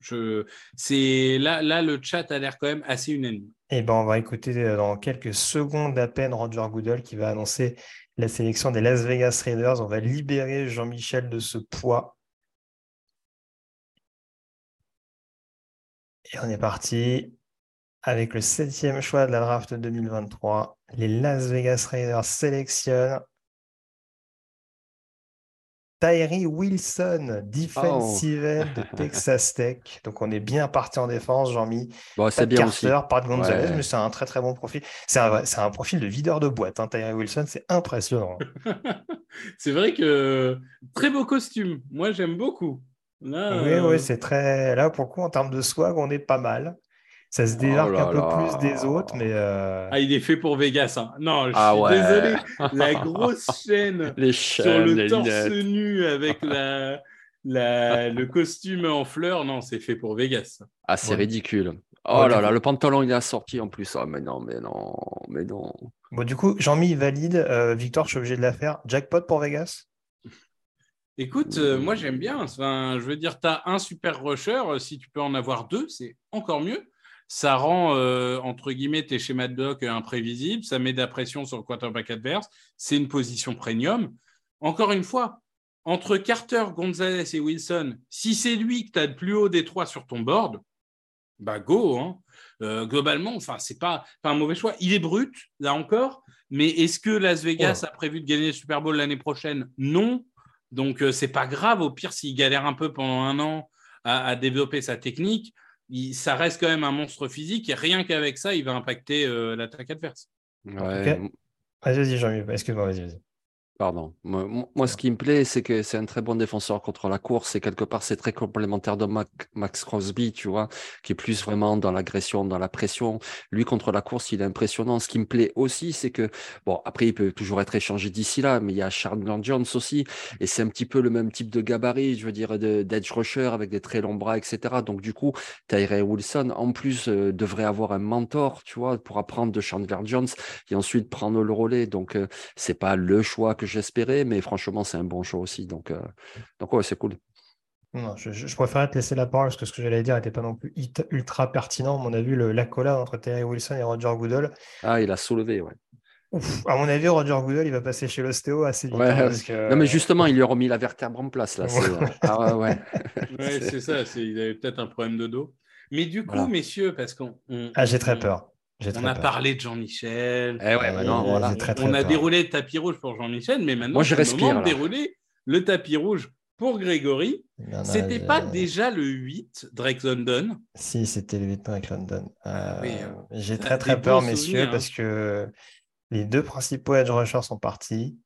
Je, c'est là, là, le chat a l'air quand même assez unanime. Eh ben, on va écouter euh, dans quelques secondes à peine Roger Goodell qui va annoncer la sélection des Las Vegas Raiders. On va libérer Jean-Michel de ce poids. Et on est parti avec le septième choix de la draft 2023. Les Las Vegas Raiders sélectionnent Tyree Wilson, defensive end de Texas Tech. Donc on est bien parti en défense, Jean-Mi. Bon, c'est bien aussi. Carter, pas de Gonzalez, Ouais. mais c'est un très très bon profil. C'est un, profil de videur de boîte, hein, Tyree Wilson, c'est impressionnant. c'est vrai que très beau costume. Moi, j'aime beaucoup. Là, Oui, euh, oui, c'est très. Là, pour le coup, en termes de swag, on est pas mal. Ça se démarque Oh un peu là. plus des autres, mais euh, Ah, il est fait pour Vegas. hein. Non, je Ah suis ouais. désolé. La grosse chaîne Les sur le les torse lunettes. nu avec la, la- le costume en fleurs. Non, c'est fait pour Vegas. Ah, c'est Ouais. ridicule. Oh Ouais, là là, le pantalon, il est assorti en plus. Ah, mais non, mais non, mais non. bon, du coup, Jean-Mi valide. Euh, Victor, je suis obligé de la faire. Jackpot pour Vegas? Écoute, euh, moi j'aime bien. Enfin, je veux dire, tu as un super rusher. euh, Si tu peux en avoir deux, c'est encore mieux. Ça rend, euh, entre guillemets, tes schémas de bloc euh, imprévisibles. Ça met de la pression sur le quarterback adverse. C'est une position premium. Encore une fois, entre Carter, Gonzalez et Wilson, si c'est lui que tu as le plus haut des trois sur ton board, bah go. hein. Euh, globalement, enfin, c'est pas, pas un mauvais choix. Il est brut, là encore. Mais est-ce que Las Vegas a prévu de gagner le Super Bowl l'année prochaine? Non. Donc, euh, c'est pas grave. Au pire, s'il galère un peu pendant un an à, à développer sa technique, il- ça reste quand même un monstre physique et rien qu'avec ça, il va impacter euh, l'attaque adverse. Ouais, Ok. Vas-y, vas-y, Jean-Yves. Excuse-moi, vas-y, vas-y. Pardon. Moi, ce qui me plaît, c'est que c'est un très bon défenseur contre la course et quelque part, c'est très complémentaire de Mac- Max Crosby, tu vois, qui est plus vraiment dans l'agression, dans la pression. Lui, contre la course, il est impressionnant. Ce qui me plaît aussi, c'est que, bon, après, il peut toujours être échangé d'ici là, mais il y a Chandler Jones aussi, et c'est un petit peu le même type de gabarit, je veux dire, de- d'edge rusher avec des très longs bras, etc. Donc, du coup, Tyree Wilson, en plus, euh, devrait avoir un mentor, tu vois, pour apprendre de Chandler Jones et ensuite prendre le relais. Donc, euh, c'est pas le choix que j'espérais, mais franchement, c'est un bon choix aussi. Donc, euh, donc ouais, c'est cool. Non, je, je, préférais te laisser la parole parce que ce que j'allais dire n'était pas non plus ultra pertinent. Mais on a vu le- l'accolade entre Terry Wilson et Roger Goodell. Ah, il a soulevé, ouais. Ouf, à mon avis, Roger Goodell, il va passer chez l'ostéo assez vite. Ouais, hein, ouais. parce que- Non, mais justement, il lui a remis la vertèbre en place, là. euh, Ah ouais, ouais. C'est ça. Il avait peut-être un problème de dos. Mais du coup, Voilà. messieurs, parce qu'on on- Ah, j'ai très on- peur. J'ai On a peur. parlé de Jean-Michel. Eh ouais, maintenant, j'ai voilà. très, très on a peur. déroulé le tapis rouge pour Jean-Michel, mais maintenant, Moi, je respire, moment de dérouler le tapis rouge pour Grégory. C'était pas déjà le 8, Drake London? Si, c'était le 8 avec London. Euh, oui, euh, j'ai très très peur, messieurs, hein. parce que les deux principaux edge rushers sont partis.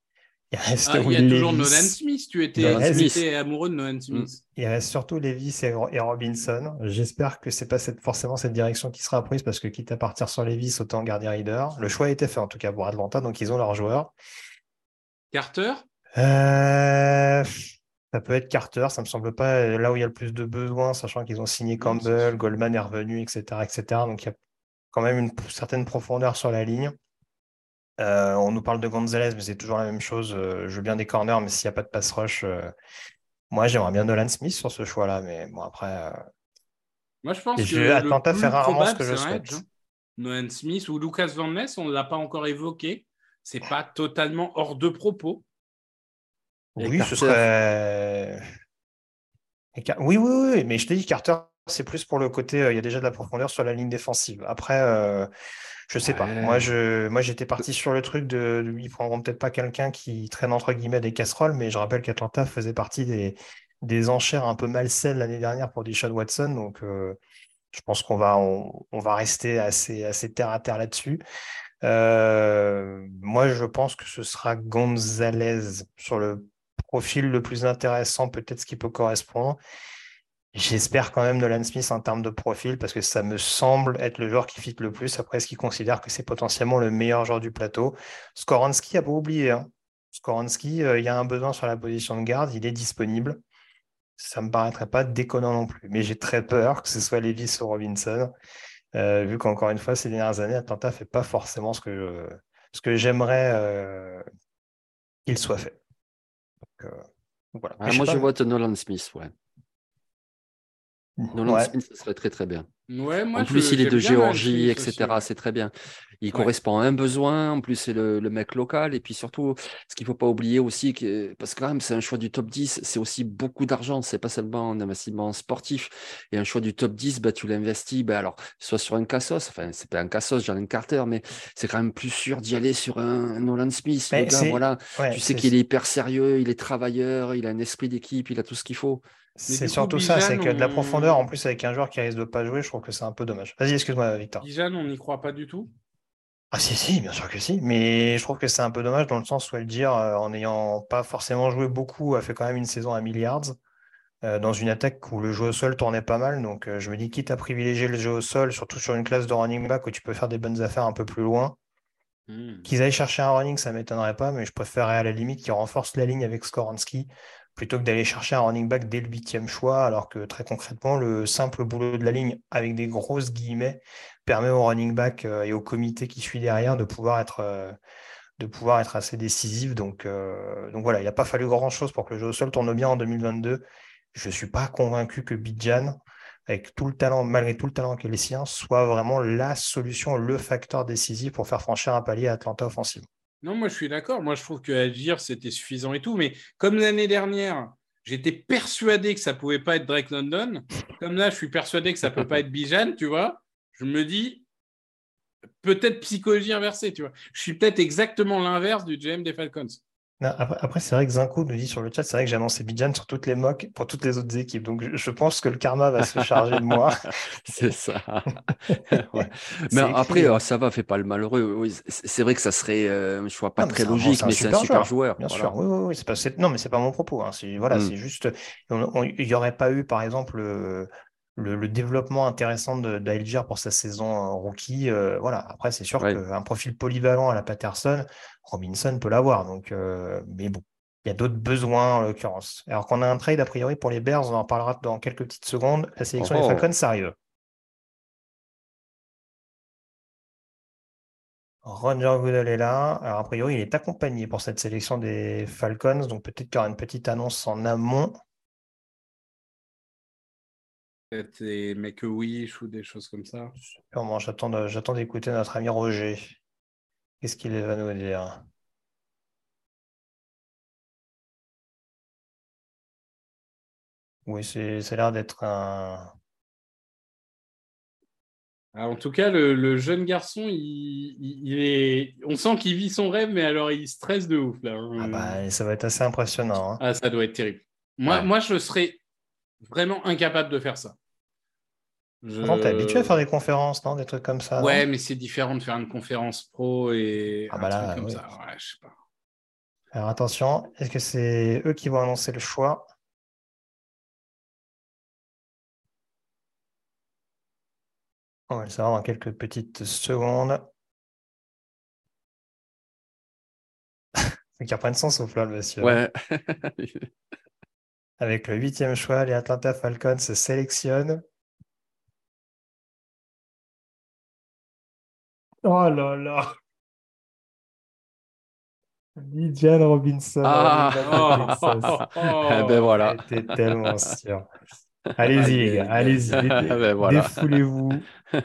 Il reste Ah, il y a toujours. Nolan Smith. Tu étais, Smith. amoureux de Nolan Smith. Il reste surtout Levis et, et Robinson. J'espère que c'est pas cette, forcément cette direction qui sera prise parce que quitte à partir sur Levis, autant garder Reader. Le choix a été fait en tout cas pour Atlanta, donc ils ont leurs joueurs. Carter? Euh, ça peut être Carter, ça me semble pas là où il y a le plus de besoins, sachant qu'ils ont signé Campbell. Goldman est revenu, etc., etc. Donc il y a quand même une certaine profondeur sur la ligne. Euh, on nous parle de Gonzalez, mais c'est toujours la même chose. Euh, je veux bien des corners, mais s'il n'y a pas de pass rush, euh, moi j'aimerais bien Nolan Smith sur ce choix-là, mais bon après. Moi, je pense que Atlanta fait rarement ce probable, que je souhaite. hein. Nolan Smith ou Lucas Van Ness, on ne l'a pas encore évoqué. C'est pas totalement hors de propos. Et Oui, ce serait. Car- Oui, oui, oui, mais je te dis, Carter, c'est plus pour le côté, il y a déjà de la profondeur sur la ligne défensive. Après, je sais pas. Moi, je, moi, j'étais parti sur le truc de, de- ils prendront peut-être pas quelqu'un qui traîne entre guillemets des casseroles, mais je rappelle qu'Atlanta faisait partie des, des enchères un peu malsaines l'année dernière pour Deshaun Watson, donc euh, je pense qu'on va, on, on va rester assez, assez terre à terre là-dessus. Euh, moi, je pense que ce sera Gonzalez sur le profil le plus intéressant, peut-être ce qui peut correspondre. J'espère quand même Nolan Smith en termes de profil parce que ça me semble être le joueur qui fit le plus. Après, ce qu'il considère que c'est potentiellement le meilleur joueur du plateau? Skoransky a pas oublié. Hein. Skoransky, euh, il y a un besoin sur la position de garde, il est disponible. Ça me paraîtrait pas déconnant non plus. Mais j'ai très peur que ce soit Levis ou Robinson, euh, vu qu'encore une fois, ces dernières années, Atlanta fait pas forcément ce que je- ce que j'aimerais euh, qu'il soit fait. Donc, voilà. Ah, Mais je moi, je pas, vois Nolan Smith, ouais. Nolan Ouais. Smith, ça serait très très bien. Ouais, moi, en plus, je- il est de Nolan Géorgie, etc. C'est très bien. Il Ouais. correspond à un besoin. En plus, c'est le, le mec local. Et puis surtout, ce qu'il ne faut pas oublier aussi, que, parce que quand même, c'est un choix du top 10, c'est aussi beaucoup d'argent. C'est pas seulement un investissement sportif. Et un choix du top 10, bah, tu l'investis, bah, alors, soit sur un Cassos, enfin, c'est pas un Cassos, Jalen Carter, mais c'est quand même plus sûr d'y aller sur un, un Nolan Smith. Le gars, voilà. ouais, tu sais qu'il est hyper sérieux, il est travailleur, il a un esprit d'équipe, il a tout ce qu'il faut. C'est surtout ça, c'est que de la on- profondeur, en plus avec un joueur qui risque de pas jouer, je trouve que c'est un peu dommage. Vas-y, excuse-moi, Victor. Bijan, on n'y croit pas du tout. Ah si, si, bien sûr que si, mais je trouve que c'est un peu dommage dans le sens où elle dire, euh, en n'ayant pas forcément joué beaucoup, a fait quand même une saison à milliards, euh, dans une attaque où le jeu au sol tournait pas mal, donc euh, je me dis quitte à privilégier le jeu au sol, surtout sur une classe de running back où tu peux faire des bonnes affaires un peu plus loin, Hmm. qu'ils aillent chercher un running, ça m'étonnerait pas, mais je préférerais à la limite qu'ils renforcent la ligne avec Skoransky plutôt que d'aller chercher un running back dès le huitième choix, alors que très concrètement, le simple boulot de la ligne, avec des grosses guillemets, permet au running back euh, et au comité qui suit derrière de pouvoir être, euh, de pouvoir être assez décisif. Donc, euh, donc voilà, il n'a pas fallu grand-chose pour que le jeu au sol tourne bien en 2022. Je ne suis pas convaincu que Bidjan, avec tout le talent, malgré tout le talent qui est le sien, soit vraiment la solution, le facteur décisif pour faire franchir un palier à Atlanta offensive. Non, moi, je suis d'accord. Moi, je trouve que agir, c'était suffisant et tout. Mais comme l'année dernière, j'étais persuadé que ça pouvait pas être Drake London. Comme là, je suis persuadé que ça peut pas être Bijan, tu vois. Je me dis, peut-être psychologie inversée, tu vois. Je suis peut-être exactement l'inverse du GM des Falcons. Non, après, après, c'est vrai que Zinco nous dit sur le chat, c'est vrai que j'ai annoncé Bijan sur toutes les mocks pour toutes les autres équipes. Donc je, je pense que le karma va se charger de moi. c'est ça. Ouais. Mais après, euh, ça va, fait pas le malheureux. Oui, c'est vrai que ça serait euh, un choix pas Non, très logique, un mais c'est un super joueur. Bien voilà. sûr, oui, oui, oui, pas, non, mais c'est pas mon propos. hein. C'est, voilà, Mm. c'est juste, il n'y aurait pas eu, par exemple, le, le- le développement intéressant d'Alger pour sa saison euh, rookie. euh, voilà. Après, c'est sûr Ouais. qu'un profil polyvalent à la Patterson, Robinson peut l'avoir. Donc, euh, mais bon, il y a d'autres besoins en l'occurrence. Alors qu'on a un trade a priori pour les Bears, on en parlera dans quelques petites secondes. La sélection Oh. des Falcons, ça arrive. Roger Goodell est là. Alors, a priori, il est accompagné pour cette sélection des Falcons. Donc, peut-être qu'il y aura une petite annonce en amont. Peut-être des Make a Wish ou des choses comme ça. Sûrement, j'attends d'écouter notre ami Roger. Qu'est-ce qu'il va nous dire? Oui, c'est, ça a l'air d'être un. Ah, en tout cas, le, le jeune garçon, il, est... on sent qu'il vit son rêve, mais alors il stresse de ouf. Là. hein. Ah bah, ça va être assez impressionnant. hein. Ah, ça doit être terrible. Moi, Ouais. moi, je serais vraiment incapable de faire ça. Je- t'es habitué à faire des conférences, non? Des trucs comme ça? Ouais, mais c'est différent de faire une conférence pro et Ah un bah là, truc comme oui. ça. Ouais, je sais pas. Alors attention, est-ce que c'est eux qui vont annoncer le choix? On va le savoir dans quelques petites secondes. Faut qu'il reprenne son souffle, là, le monsieur. Ouais. Avec le huitième choix, les Atlanta Falcons se sélectionnent. Oh là là! Bijan Robinson. Ah. Eh ben voilà. J'étais tellement sûr. Allez-y, les gars, allez-y. Ah ben voilà. Défoulez-vous.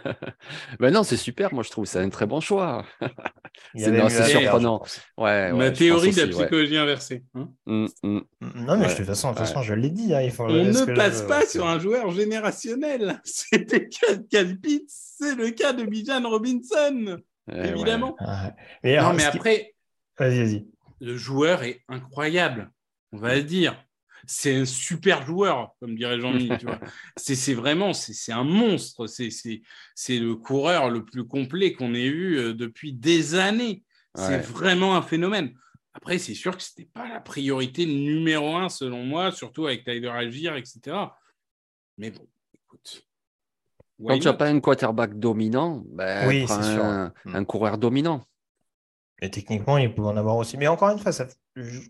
Ben non, c'est super. Moi, je trouve que c'est un très bon choix. C'est surprenant. Ouais, ouais, Ma théorie de la ouais. psychologie inversée. hein. Mm, mm. Non, mais de toute façon, de toute ouais. façon, je l'ai dit. hein, il faut On ne je passe pas sur un joueur générationnel. C'était le cas de Cal Pitts, c'est le cas de Bijan Robinson, Eh ouais. évidemment. ouais. Mais, Non, alors, mais après, Vas-y, vas-y. le joueur est incroyable, on va le dire. C'est un super joueur, comme dirait Jean-Mi. C'est vraiment, c'est c'est un monstre. C'est le coureur le plus complet qu'on ait eu euh, depuis des années. C'est vraiment un phénomène. Après, c'est sûr que ce n'était pas la priorité numéro un, selon moi, surtout avec Tyler Algier, etc. Mais bon, écoute. Quand tu n'as pas un quarterback dominant, ben, Oui, prends sûr. un, un coureur dominant. Et techniquement, il peut en avoir aussi. Mais encore une fois, ça-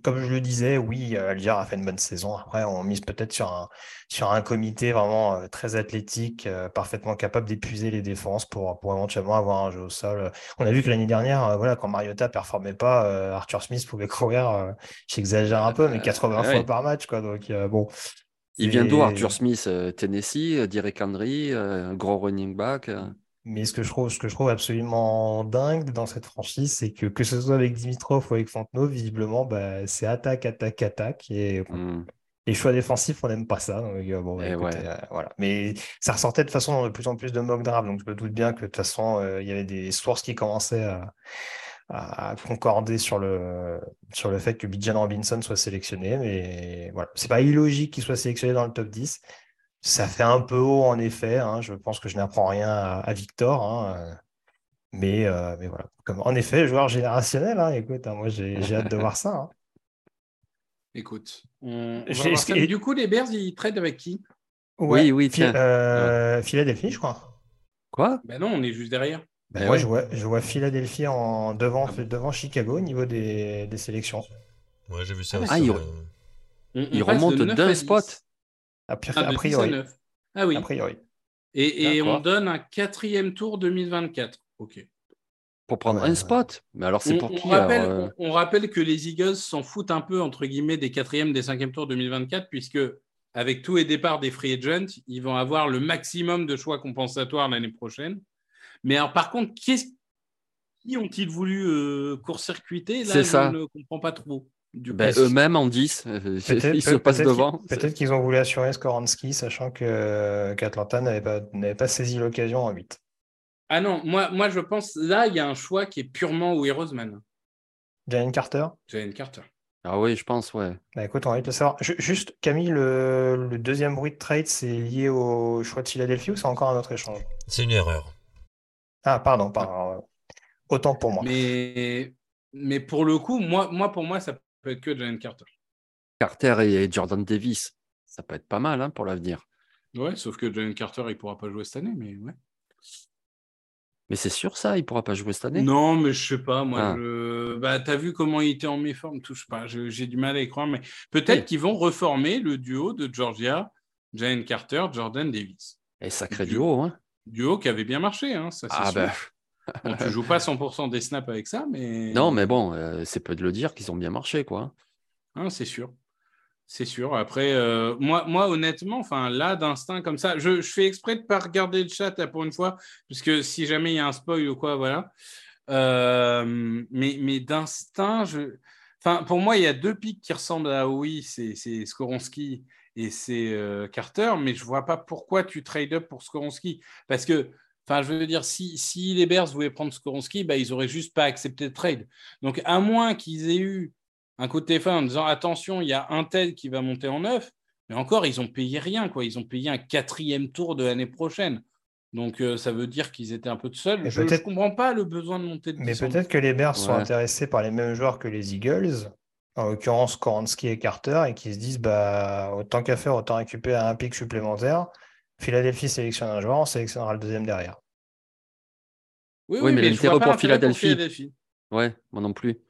comme je le disais, oui, euh, Alger a fait une bonne saison. Après, on mise peut-être sur un, sur un comité vraiment euh, très athlétique, euh, parfaitement capable d'épuiser les défenses pour, pour éventuellement avoir un jeu au sol. On a vu que l'année dernière, voilà, quand Mariota performait pas, Arthur Smith pouvait courir, j'exagère un peu, mais 80 ouais. fois par match, quoi. Donc, bon. Il vient d'où Arthur Smith Tennessee, Derek Henry, gros running back. Mais ce que je trouve, ce que je trouve absolument dingue dans cette franchise, c'est que que ce soit avec Dimitrov ou avec Fontenot, visiblement, bah, c'est attaque, attaque, attaque. Et Mm. les choix défensifs, on n'aime pas ça. Donc, euh, bon, bah, Eh ouais. euh, voilà. Mais ça ressortait de façon dans de plus en plus de mock draft. Donc, je me doute bien que de toute façon, euh, il y avait des sources qui commençaient à, à concorder sur le, sur le fait que Bijan Robinson soit sélectionné. Mais voilà, c'est pas illogique qu'il soit sélectionné dans le top 10. Ça fait un peu haut, en effet. hein. Je pense que je n'apprends rien à, à Victor. hein, euh, Mais, euh, mais voilà. Comme, en effet, joueur générationnel. hein. Écoute, hein, moi, j'ai j'ai hâte de voir ça. hein. Écoute, on, on va J'ai- voir ça. et- Du coup, les Bears, ils traitent avec qui? Ouais, Oui, oui, tiens. euh, Philadelphie, je crois. Quoi? Ben non, on est juste derrière. Ben Eh moi, ouais. je vois, je vois Philadelphie en devant, Ah devant Chicago au niveau des, des sélections. Ouais, j'ai vu ça Ah, aussi. ah, il- euh, On- Il on passe de remonte 9 d'un à 10. spot. A, pri- Ah, de a 10 à priori. 9. Ah oui. A priori. Et, et on donne un quatrième tour 2024. Ok. Pour prendre Ouais, un ouais. spot. Mais alors, c'est On, pour on qui rappelle, alors, euh on- on rappelle que les Eagles s'en foutent un peu, entre guillemets, des quatrièmes, des cinquièmes tours 2024, puisque avec tous les départs des free agents, ils vont avoir le maximum de choix compensatoires l'année prochaine. Mais alors, par contre, qu'est-ce- qui ont-ils voulu euh, court-circuiter? Là, C'est je ça. ne comprends pas trop. Ben, eux-mêmes en 10. euh, ils se passent devant. peut-être qu'ils ont voulu assurer Skoransky, sachant que qu'Atlanta n'avait pas, n'avait pas saisi l'occasion en 8. Ah non, moi, moi je pense, là, il y a un choix qui est purement Will Roseman, Jalen Carter? Jalen Carter. Ah oui, je pense, ouais. Bah écoute, on va vite le savoir. Ju- Juste, Camille, le, le deuxième bruit de trade, c'est lié au choix de Philadelphie ou c'est encore un autre échange? C'est une erreur. Ah, pardon, pardon. euh, Autant pour moi. Mais, mais pour le coup, moi, moi, pour moi, ça peut être que Jalen Carter. Carter et Jordan Davis, ça peut être pas mal hein, pour l'avenir. Ouais, sauf que Jalen Carter, il pourra pas jouer cette année, mais ouais. Mais c'est sûr ça, il pourra pas jouer cette année. Non, mais je sais pas, moi, Ah. je... bah, t'as vu comment il était en méforme, touche pas, j'ai du mal à y croire, mais peut-être Oui. qu'ils vont reformer le duo de Georgia, Jalen Carter, Jordan Davis. Et sacré Du- duo, hein. Duo qui avait bien marché, hein, ça c'est Ah sûr. ben. Bon, tu joues pas 100% des snaps avec ça, mais... Non, mais bon, euh, c'est peu de le dire qu'ils ont bien marché, quoi. Hein, c'est sûr. C'est sûr. Après, euh, moi, moi, honnêtement, enfin, là, d'instinct comme ça, je, je fais exprès de ne pas regarder le chat là, pour une fois, puisque si jamais il y a un spoil ou quoi, voilà. Euh, mais mais d'instinct, je... enfin, pour moi, il y a deux pics qui ressemblent à oui, c'est Skoronski et c'est euh, Carter, mais je vois pas pourquoi tu trade up pour Skoronski. Parce que, enfin, je veux dire, si, si les Bears voulaient prendre Skoronski, bah, ils auraient juste pas accepté de trade. Donc, à moins qu'ils aient eu un coup de téléphone en disant attention, il y a un tel qui va monter en neuf, mais encore, ils ont payé rien, quoi. Ils ont payé un quatrième tour de l'année prochaine. Donc, euh, ça veut dire qu'ils étaient un peu tout seuls. Mais Je ne comprends pas le besoin de monter de Mais peut-être que les Bears sont intéressés par les mêmes joueurs que les Eagles, en l'occurrence Koransky et Carter, et qui se disent bah autant qu'à faire, autant récupérer un pic supplémentaire. Philadelphie sélectionne un joueur, on sélectionnera le deuxième derrière. Oui, Oui, mais je l'intérêt pour Philadelphie. Ouais, moi non plus.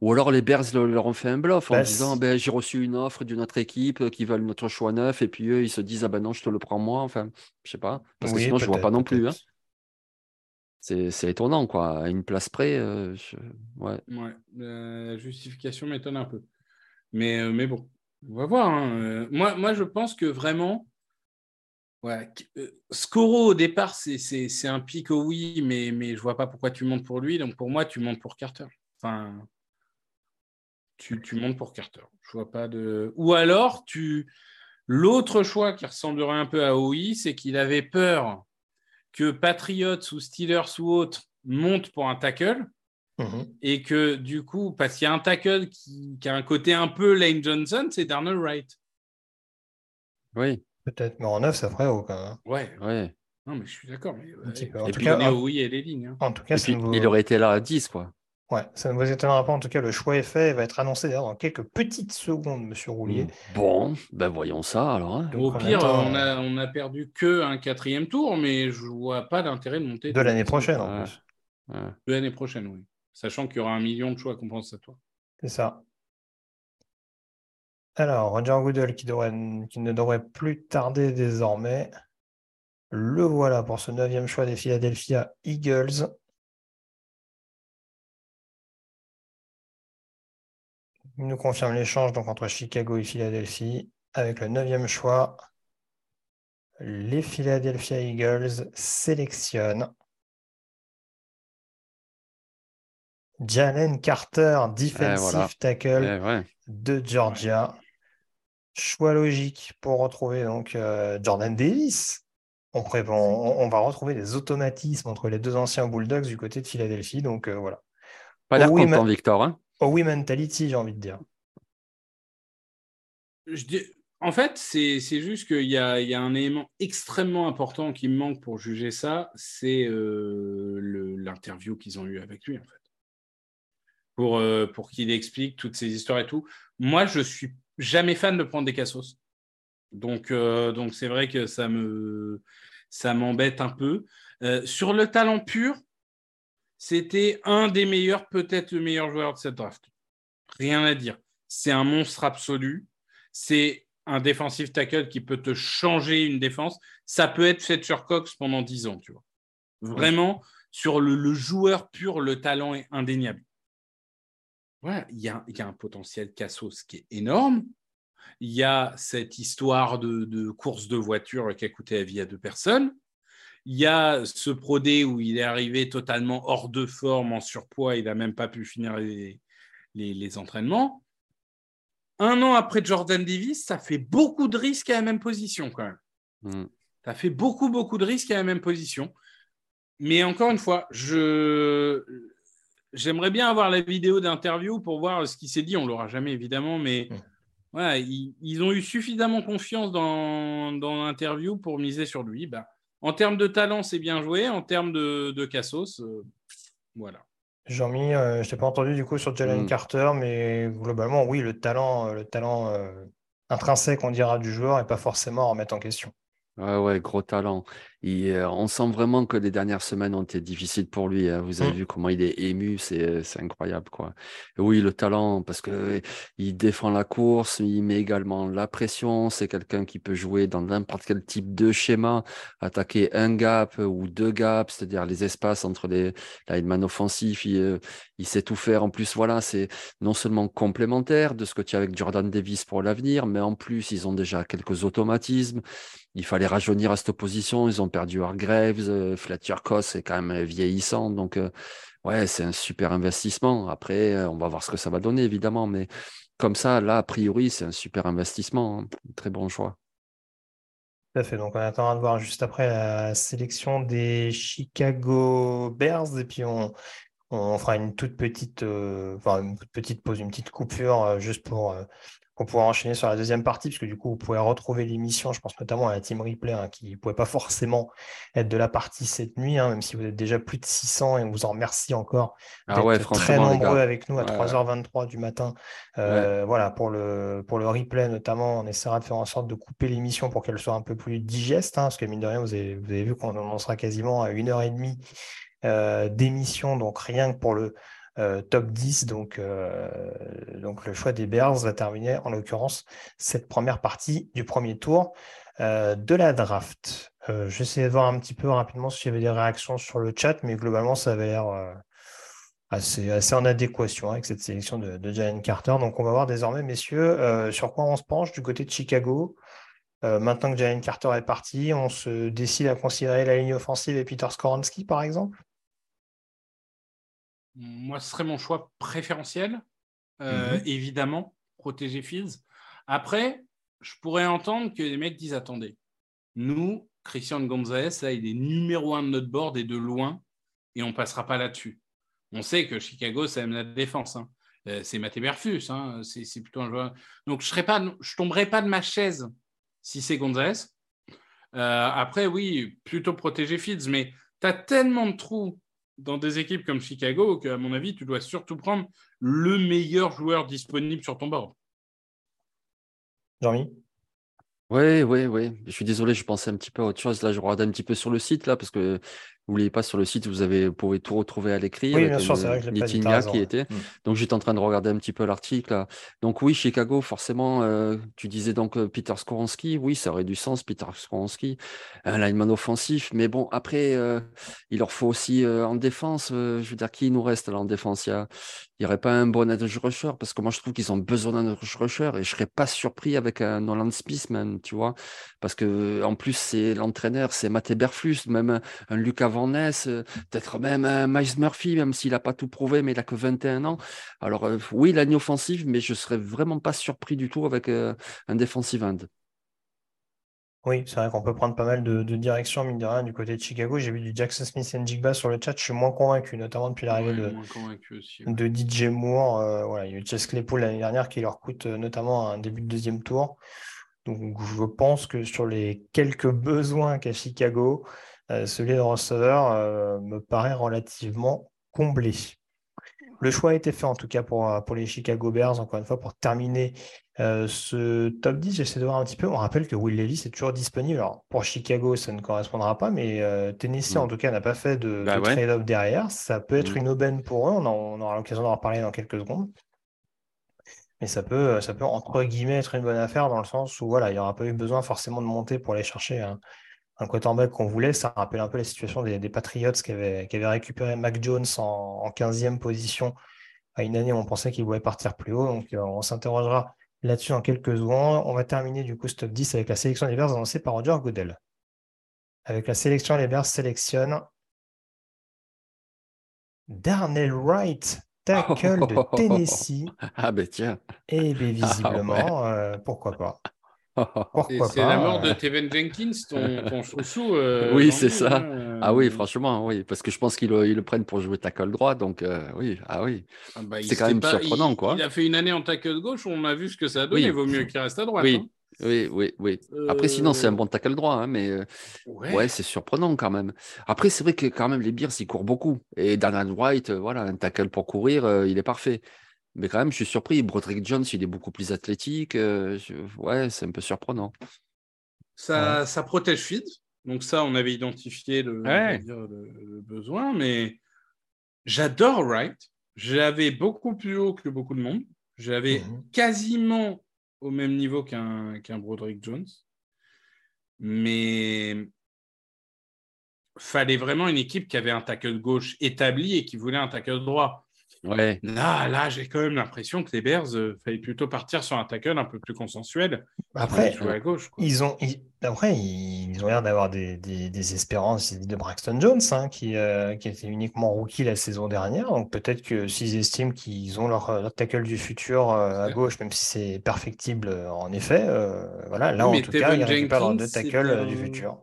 Ou alors les Bears le- leur ont fait un bluff en Bah, disant ben, j'ai reçu une offre d'une autre équipe euh, qui veulent notre choix neuf et puis eux ils se disent ah ben non je te le prends moi enfin je sais pas parce que Oui, sinon je vois pas non plus hein. c'est c'est étonnant quoi à une place près euh, je- ouais Ouais, la justification m'étonne un peu. Mais, euh, mais bon, on va voir. hein. Euh, Moi, moi, je pense que vraiment, ouais, euh, Scoro, au départ, c'est- c'est c'est un pic au oui, mais, mais je vois pas pourquoi tu montes pour lui. Donc, pour moi, tu montes pour Carter. Enfin, tu, tu montes pour Carter. Je vois pas de... Ou alors, tu... l'autre choix qui ressemblerait un peu à OI, c'est qu'il avait peur que Patriots ou Steelers ou autres montent pour un tackle Mhm. et que du coup, parce qu'il y a un tackle qui, qui a un côté un peu Lane Johnson, c'est Darnell Wright. oui Peut-être, mais en neuf, ça ferait haut quand même. hein. Ouais, ouais non, mais je suis d'accord. Mais, peu. En et tout puis cas, au oui et les lignes. hein. En tout cas, puis il aurait été là à 10 quoi ouais, ça ne vous étonnera pas. En tout cas, le choix est fait et va être annoncé d'ailleurs dans quelques petites secondes, Monsieur Roulier. bon ben voyons ça alors hein. Donc, Au pire, attend, on a, on a perdu que un quatrième tour, mais je vois pas l'intérêt de monter. De l'année prochaine en Ouais. plus. Ouais. De l'année prochaine, oui. Sachant qu'il y aura un million de choix compensatoires. C'est ça. Alors, Roger Goodell qui, devrait, qui ne devrait plus tarder désormais. Le voilà pour ce neuvième choix des Philadelphia Eagles. Il nous confirme l'échange donc entre Chicago et Philadelphie. Avec le neuvième choix, les Philadelphia Eagles sélectionnent Jalen Carter, defensive voilà. tackle Eh, ouais. de Georgia. Choix logique pour retrouver donc euh, Jordan Davis. On, pré- on- on va retrouver des automatismes entre les deux anciens Bulldogs du côté de Philadelphie. Donc euh, voilà. pas l'air oui, content Victor hein. Oh oui, mentality, j'ai envie de dire. Je dis- En fait, c'est c'est juste qu'il y a, il y a un élément extrêmement important qui me manque pour juger ça, c'est euh, le- l'interview qu'ils ont eue avec lui, en fait. Pour, euh, pour qu'il explique toutes ces histoires et tout. Moi, je suis jamais fan de prendre des cassos. Donc, euh, donc c'est vrai que ça me ça m'embête un peu. Euh, sur le talent pur, c'était un des meilleurs, peut-être le meilleur joueur de cette draft. Rien à dire. C'est un monstre absolu. C'est un défensif tackle qui peut te changer une défense. Ça peut être Fletcher Cox pendant 10 ans, tu. Vraiment, sur le joueur pur, le talent est indéniable. Voilà, il y a, il y a un potentiel Cassos qui est énorme. Il y a cette histoire de, de course de voiture qui a coûté la vie à deux personnes. Il y a ce prodé où il est arrivé totalement hors de forme, en surpoids, il n'a même pas pu finir les, les, les entraînements. Un an après Jordan Davis, ça fait beaucoup de risques à la même position quand même. Mm. Ça fait beaucoup, beaucoup de risques à la même position. Mais encore une fois, je... j'aimerais bien avoir la vidéo d'interview pour voir ce qui s'est dit. On l'aura jamais évidemment, mais Mm. voilà, ils, ils ont eu suffisamment confiance dans, dans l'interview pour miser sur lui. Bah, en termes de talent, c'est bien joué. En termes de, de Cassos, euh, voilà. Jean-Mi, euh, je t'ai pas entendu du coup sur Jalen Mm. Carter, mais globalement, oui, le talent, euh, le talent euh, intrinsèque, on dira, du joueur est pas forcément à remettre en question. Ouais, ouais, gros talent. Il, euh, on sent vraiment que les dernières semaines ont été difficiles pour lui. hein. Vous avez Mm. vu comment il est ému, c'est, c'est incroyable, quoi. Et oui, le talent, parce que il défend la course, il met également la pression. C'est quelqu'un qui peut jouer dans n'importe quel type de schéma, attaquer un gap ou deux gaps, c'est-à-dire les espaces entre les linemen offensifs. Il, euh, il sait tout faire. En plus, voilà, c'est non seulement complémentaire de ce que tu as avec Jordan Davis pour l'avenir, mais en plus, ils ont déjà quelques automatismes. Il fallait rajeunir à cette position. Ils ont perdu Hargraves, euh, Fletcher Coss est quand même vieillissant. Donc, euh, ouais, c'est un super investissement. Après, euh, on va voir ce que ça va donner, évidemment. Mais comme ça, là, a priori, c'est un super investissement. hein. Très bon choix. Tout à fait. Donc, on attendra de voir juste après la sélection des Chicago Bears et puis on, on fera une toute petite, euh, enfin, une petite pause, une petite coupure euh, juste pour, euh, pour pouvoir enchaîner sur la deuxième partie, parce que du coup, vous pouvez retrouver l'émission. Je pense notamment à la team replay hein, qui ne pouvait pas forcément être de la partie cette nuit, hein, même si vous êtes déjà plus de 600 et on vous en remercie encore Ah d'être ouais, très nombreux avec nous à Ouais, 3h23 du matin. Euh, Voilà, pour le, pour le replay notamment, on essaiera de faire en sorte de couper l'émission pour qu'elle soit un peu plus digeste, hein, parce que mine de rien, vous avez, vous avez vu qu'on en sera quasiment à une heure et demie euh, d'émission, donc rien que pour le euh, top 10. Donc, euh, donc le choix des Bears va terminer en l'occurrence cette première partie du premier tour euh, de la draft. J'essaie de voir un petit peu rapidement s'il y avait des réactions sur le chat, mais globalement, ça avait l'air assez, en adéquation avec cette sélection de, de Jalen Carter. Donc, on va voir désormais, messieurs, sur quoi on se penche du côté de Chicago. Maintenant que Jalen Carter est parti, on se décide à considérer la ligne offensive et Peter Skoronski, par exemple. Moi, ce serait mon choix préférentiel. Euh, Mhm. Évidemment, protéger Fields. Après, je pourrais entendre que les mecs disent attendez, nous, Christian Gonzalez, là, il est numéro un de notre board et de loin, et on passera pas là-dessus. On sait que Chicago, ça aime la défense. hein. Euh, c'est Maté Berfus, hein. c'est c'est plutôt un joueur. Donc, je ne tomberai pas de ma chaise si c'est Gonzalez. Euh, après, oui, plutôt protéger Fields, mais tu as tellement de trous dans des équipes comme Chicago qu'à mon avis, tu dois surtout prendre le meilleur joueur disponible sur ton board. Jean-Mi? Oui, oui, oui. Je suis désolé, je pensais un petit peu à autre chose. Là, je regarde un petit peu sur le site, là, parce que n'oubliez pas, sur le site, vous, avez, vous pouvez tout retrouver à l'écrit. Oui, avec bien sûr, c'est vrai que qui était. Mm. Donc, j'étais en train de regarder un petit peu l'article. Donc, oui, Chicago, forcément, euh, tu disais donc euh, Peter Skoronski. Oui, ça aurait du sens, Peter Skoronski. Un lineman offensif. Mais bon, après, euh, il leur faut aussi euh, en défense. euh, je veux dire, qui nous reste là en défense? Il n'y aurait pas un bon edge rusher? Parce que moi, je trouve qu'ils ont besoin d'un edge rusher et je serais pas surpris avec un Nolan Smith, même, tu vois? Parce que, en plus, c'est l'entraîneur, c'est Matt Eberflus, même un, un Lucas Van Ness, euh, peut-être même un Miles Murphy, même s'il n'a pas tout prouvé, mais il a que 21 ans. Alors, euh, oui, la ligne offensive, mais je serais vraiment pas surpris du tout avec euh, un defensive end. Oui, c'est vrai qu'on peut prendre pas mal de, de directions, mine de rien, du côté de Chicago. J'ai vu du Jackson Smith et Njigba sur le chat. Je suis moins convaincu, notamment depuis l'arrivée Ouais, de, aussi, ouais. de DJ Moore. Euh, voilà, il y a eu Chess Claypool l'année dernière qui leur coûte euh, notamment un début de deuxième tour. Donc, je pense que sur les quelques besoins qu'a Chicago, euh, celui de receveur euh, me paraît relativement comblé. Le choix a été fait en tout cas pour, euh, pour les Chicago Bears, encore une fois, pour terminer euh, ce top 10. J'essaie de voir un petit peu. On rappelle que Will Levis est toujours disponible. Alors, pour Chicago, ça ne correspondra pas, mais euh, Tennessee, Mm. en tout cas, n'a pas fait de, Bah de ouais. trade-off derrière. Ça peut être Mm. une aubaine pour eux. On, en- on aura l'occasion d'en reparler dans quelques secondes. Mais ça peut, ça peut, entre guillemets, être une bonne affaire dans le sens où voilà, il n'y aura pas eu besoin forcément de monter pour aller chercher un, un quarterback qu'on voulait. Ça rappelle un peu la situation des, des Patriots qui avaient, qui avaient récupéré Mac Jones en, en 15e position à une année où on pensait qu'il voulait partir plus haut. Donc, euh, on s'interrogera là-dessus en quelques secondes. On va terminer du coup ce top 10 avec la sélection des Bears annoncée par Roger Goodell. Avec la sélection, les Bears sélectionnent Darnell Wright, tackle de Tennessee. Ah, ben tiens. Et bien, Ah, visiblement, euh, pourquoi pas. Pourquoi C'est la mort de euh. Teven Jenkins, ton, ton chouchou. euh, oui, c'est ça. hein, Ah oui, euh, franchement, oui, parce que je pense qu'ils le, prennent pour jouer tackle droit, donc euh, oui, ah oui. ah bah, c'est quand même pas- surprenant, il- quoi. Il a fait une année en tackle gauche, on a vu ce que ça. Oui. Il vaut mieux qu'il reste à droite. Oui, hein. oui, oui, oui. Après, sinon, c'est un Euh, bon tackle droit, hein, mais euh, Ouais. ouais, c'est surprenant quand même. Après, c'est vrai que quand même, les Bears, ils courent beaucoup. Et Daniel White, euh, voilà, un tackle pour courir, euh, il est parfait. Mais quand même, je suis surpris. Broderick Jones, il est beaucoup plus athlétique. euh, je- Ouais, c'est un peu surprenant. Ça, ça protège feed. Donc ça, on avait identifié le, on va Ouais. dire, le- le besoin. Mais j'adore Wright. J'avais beaucoup plus haut que beaucoup de monde. J'avais Mhm. quasiment au même niveau qu'un qu'un Broderick Jones. Mais fallait vraiment une équipe qui avait un tackle gauche établi et qui voulait un tackle droit. Ouais. Là, là j'ai quand même l'impression que les Bears euh, fallait plutôt partir sur un tackle un peu plus consensuel. Après, jouer à gauche. quoi. Ils ont, ils- après, ils ont l'air d'avoir des, des, des espérances de Braxton Jones, hein, qui, euh, qui était uniquement rookie la saison dernière. Donc peut-être que s'ils estiment qu'ils ont leur, leur tackle du futur euh, à gauche, même si c'est perfectible euh, en effet, euh, voilà, là Oui, en tout cas, ils récupèrent leurs deux tackles euh, du futur.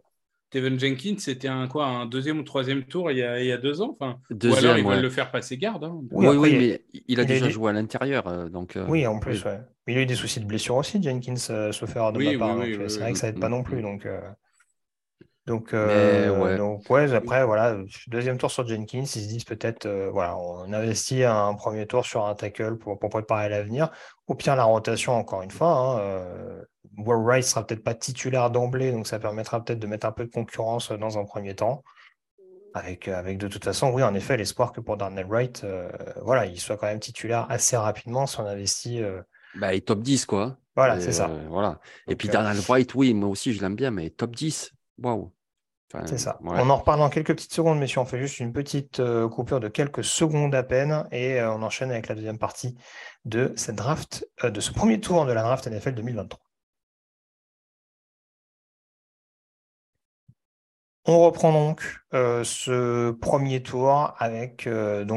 Steven Jenkins, c'était un quoi, un deuxième ou troisième tour il y a, il y a deux ans. Enfin, ou Deuxième, alors ils ouais. veulent le faire passer garde. hein. Oui, Oui, après, oui, il- mais il a il a déjà eu- joué à l'intérieur, euh, donc. euh, Oui, en plus, oui. ouais. Mais il a eu des soucis de blessure aussi, Jenkins, euh, sauf erreur de Oui, ma part. oui, euh, oui, c'est oui, vrai que ça aide pas non plus. Donc, euh, donc, euh, ouais. donc, ouais, après, voilà, deuxième tour sur Jenkins, ils se disent peut-être, euh, voilà, on investit un premier tour sur un tackle pour, pour préparer l'avenir. Au pire, la rotation, encore une fois. Hein, euh, Wright sera peut-être pas titulaire d'emblée, donc ça permettra peut-être de mettre un peu de concurrence euh, dans un premier temps. Avec, euh, avec de toute façon, oui, en effet, l'espoir que pour Darnell Wright, euh, voilà, il soit quand même titulaire assez rapidement si on investit. euh, Bah, est top 10, quoi. voilà, Et, c'est ça. euh, voilà. Et puis Daniel White, oui, moi aussi, je l'aime bien, mais top 10. Waouh. Enfin, C'est ça. ouais. On en reparle dans quelques petites secondes, messieurs. On fait juste une petite coupure de quelques secondes à peine et on enchaîne avec la deuxième partie de cette draft, de ce premier tour de la draft NFL 2023. On reprend donc euh, ce premier tour avec euh, donc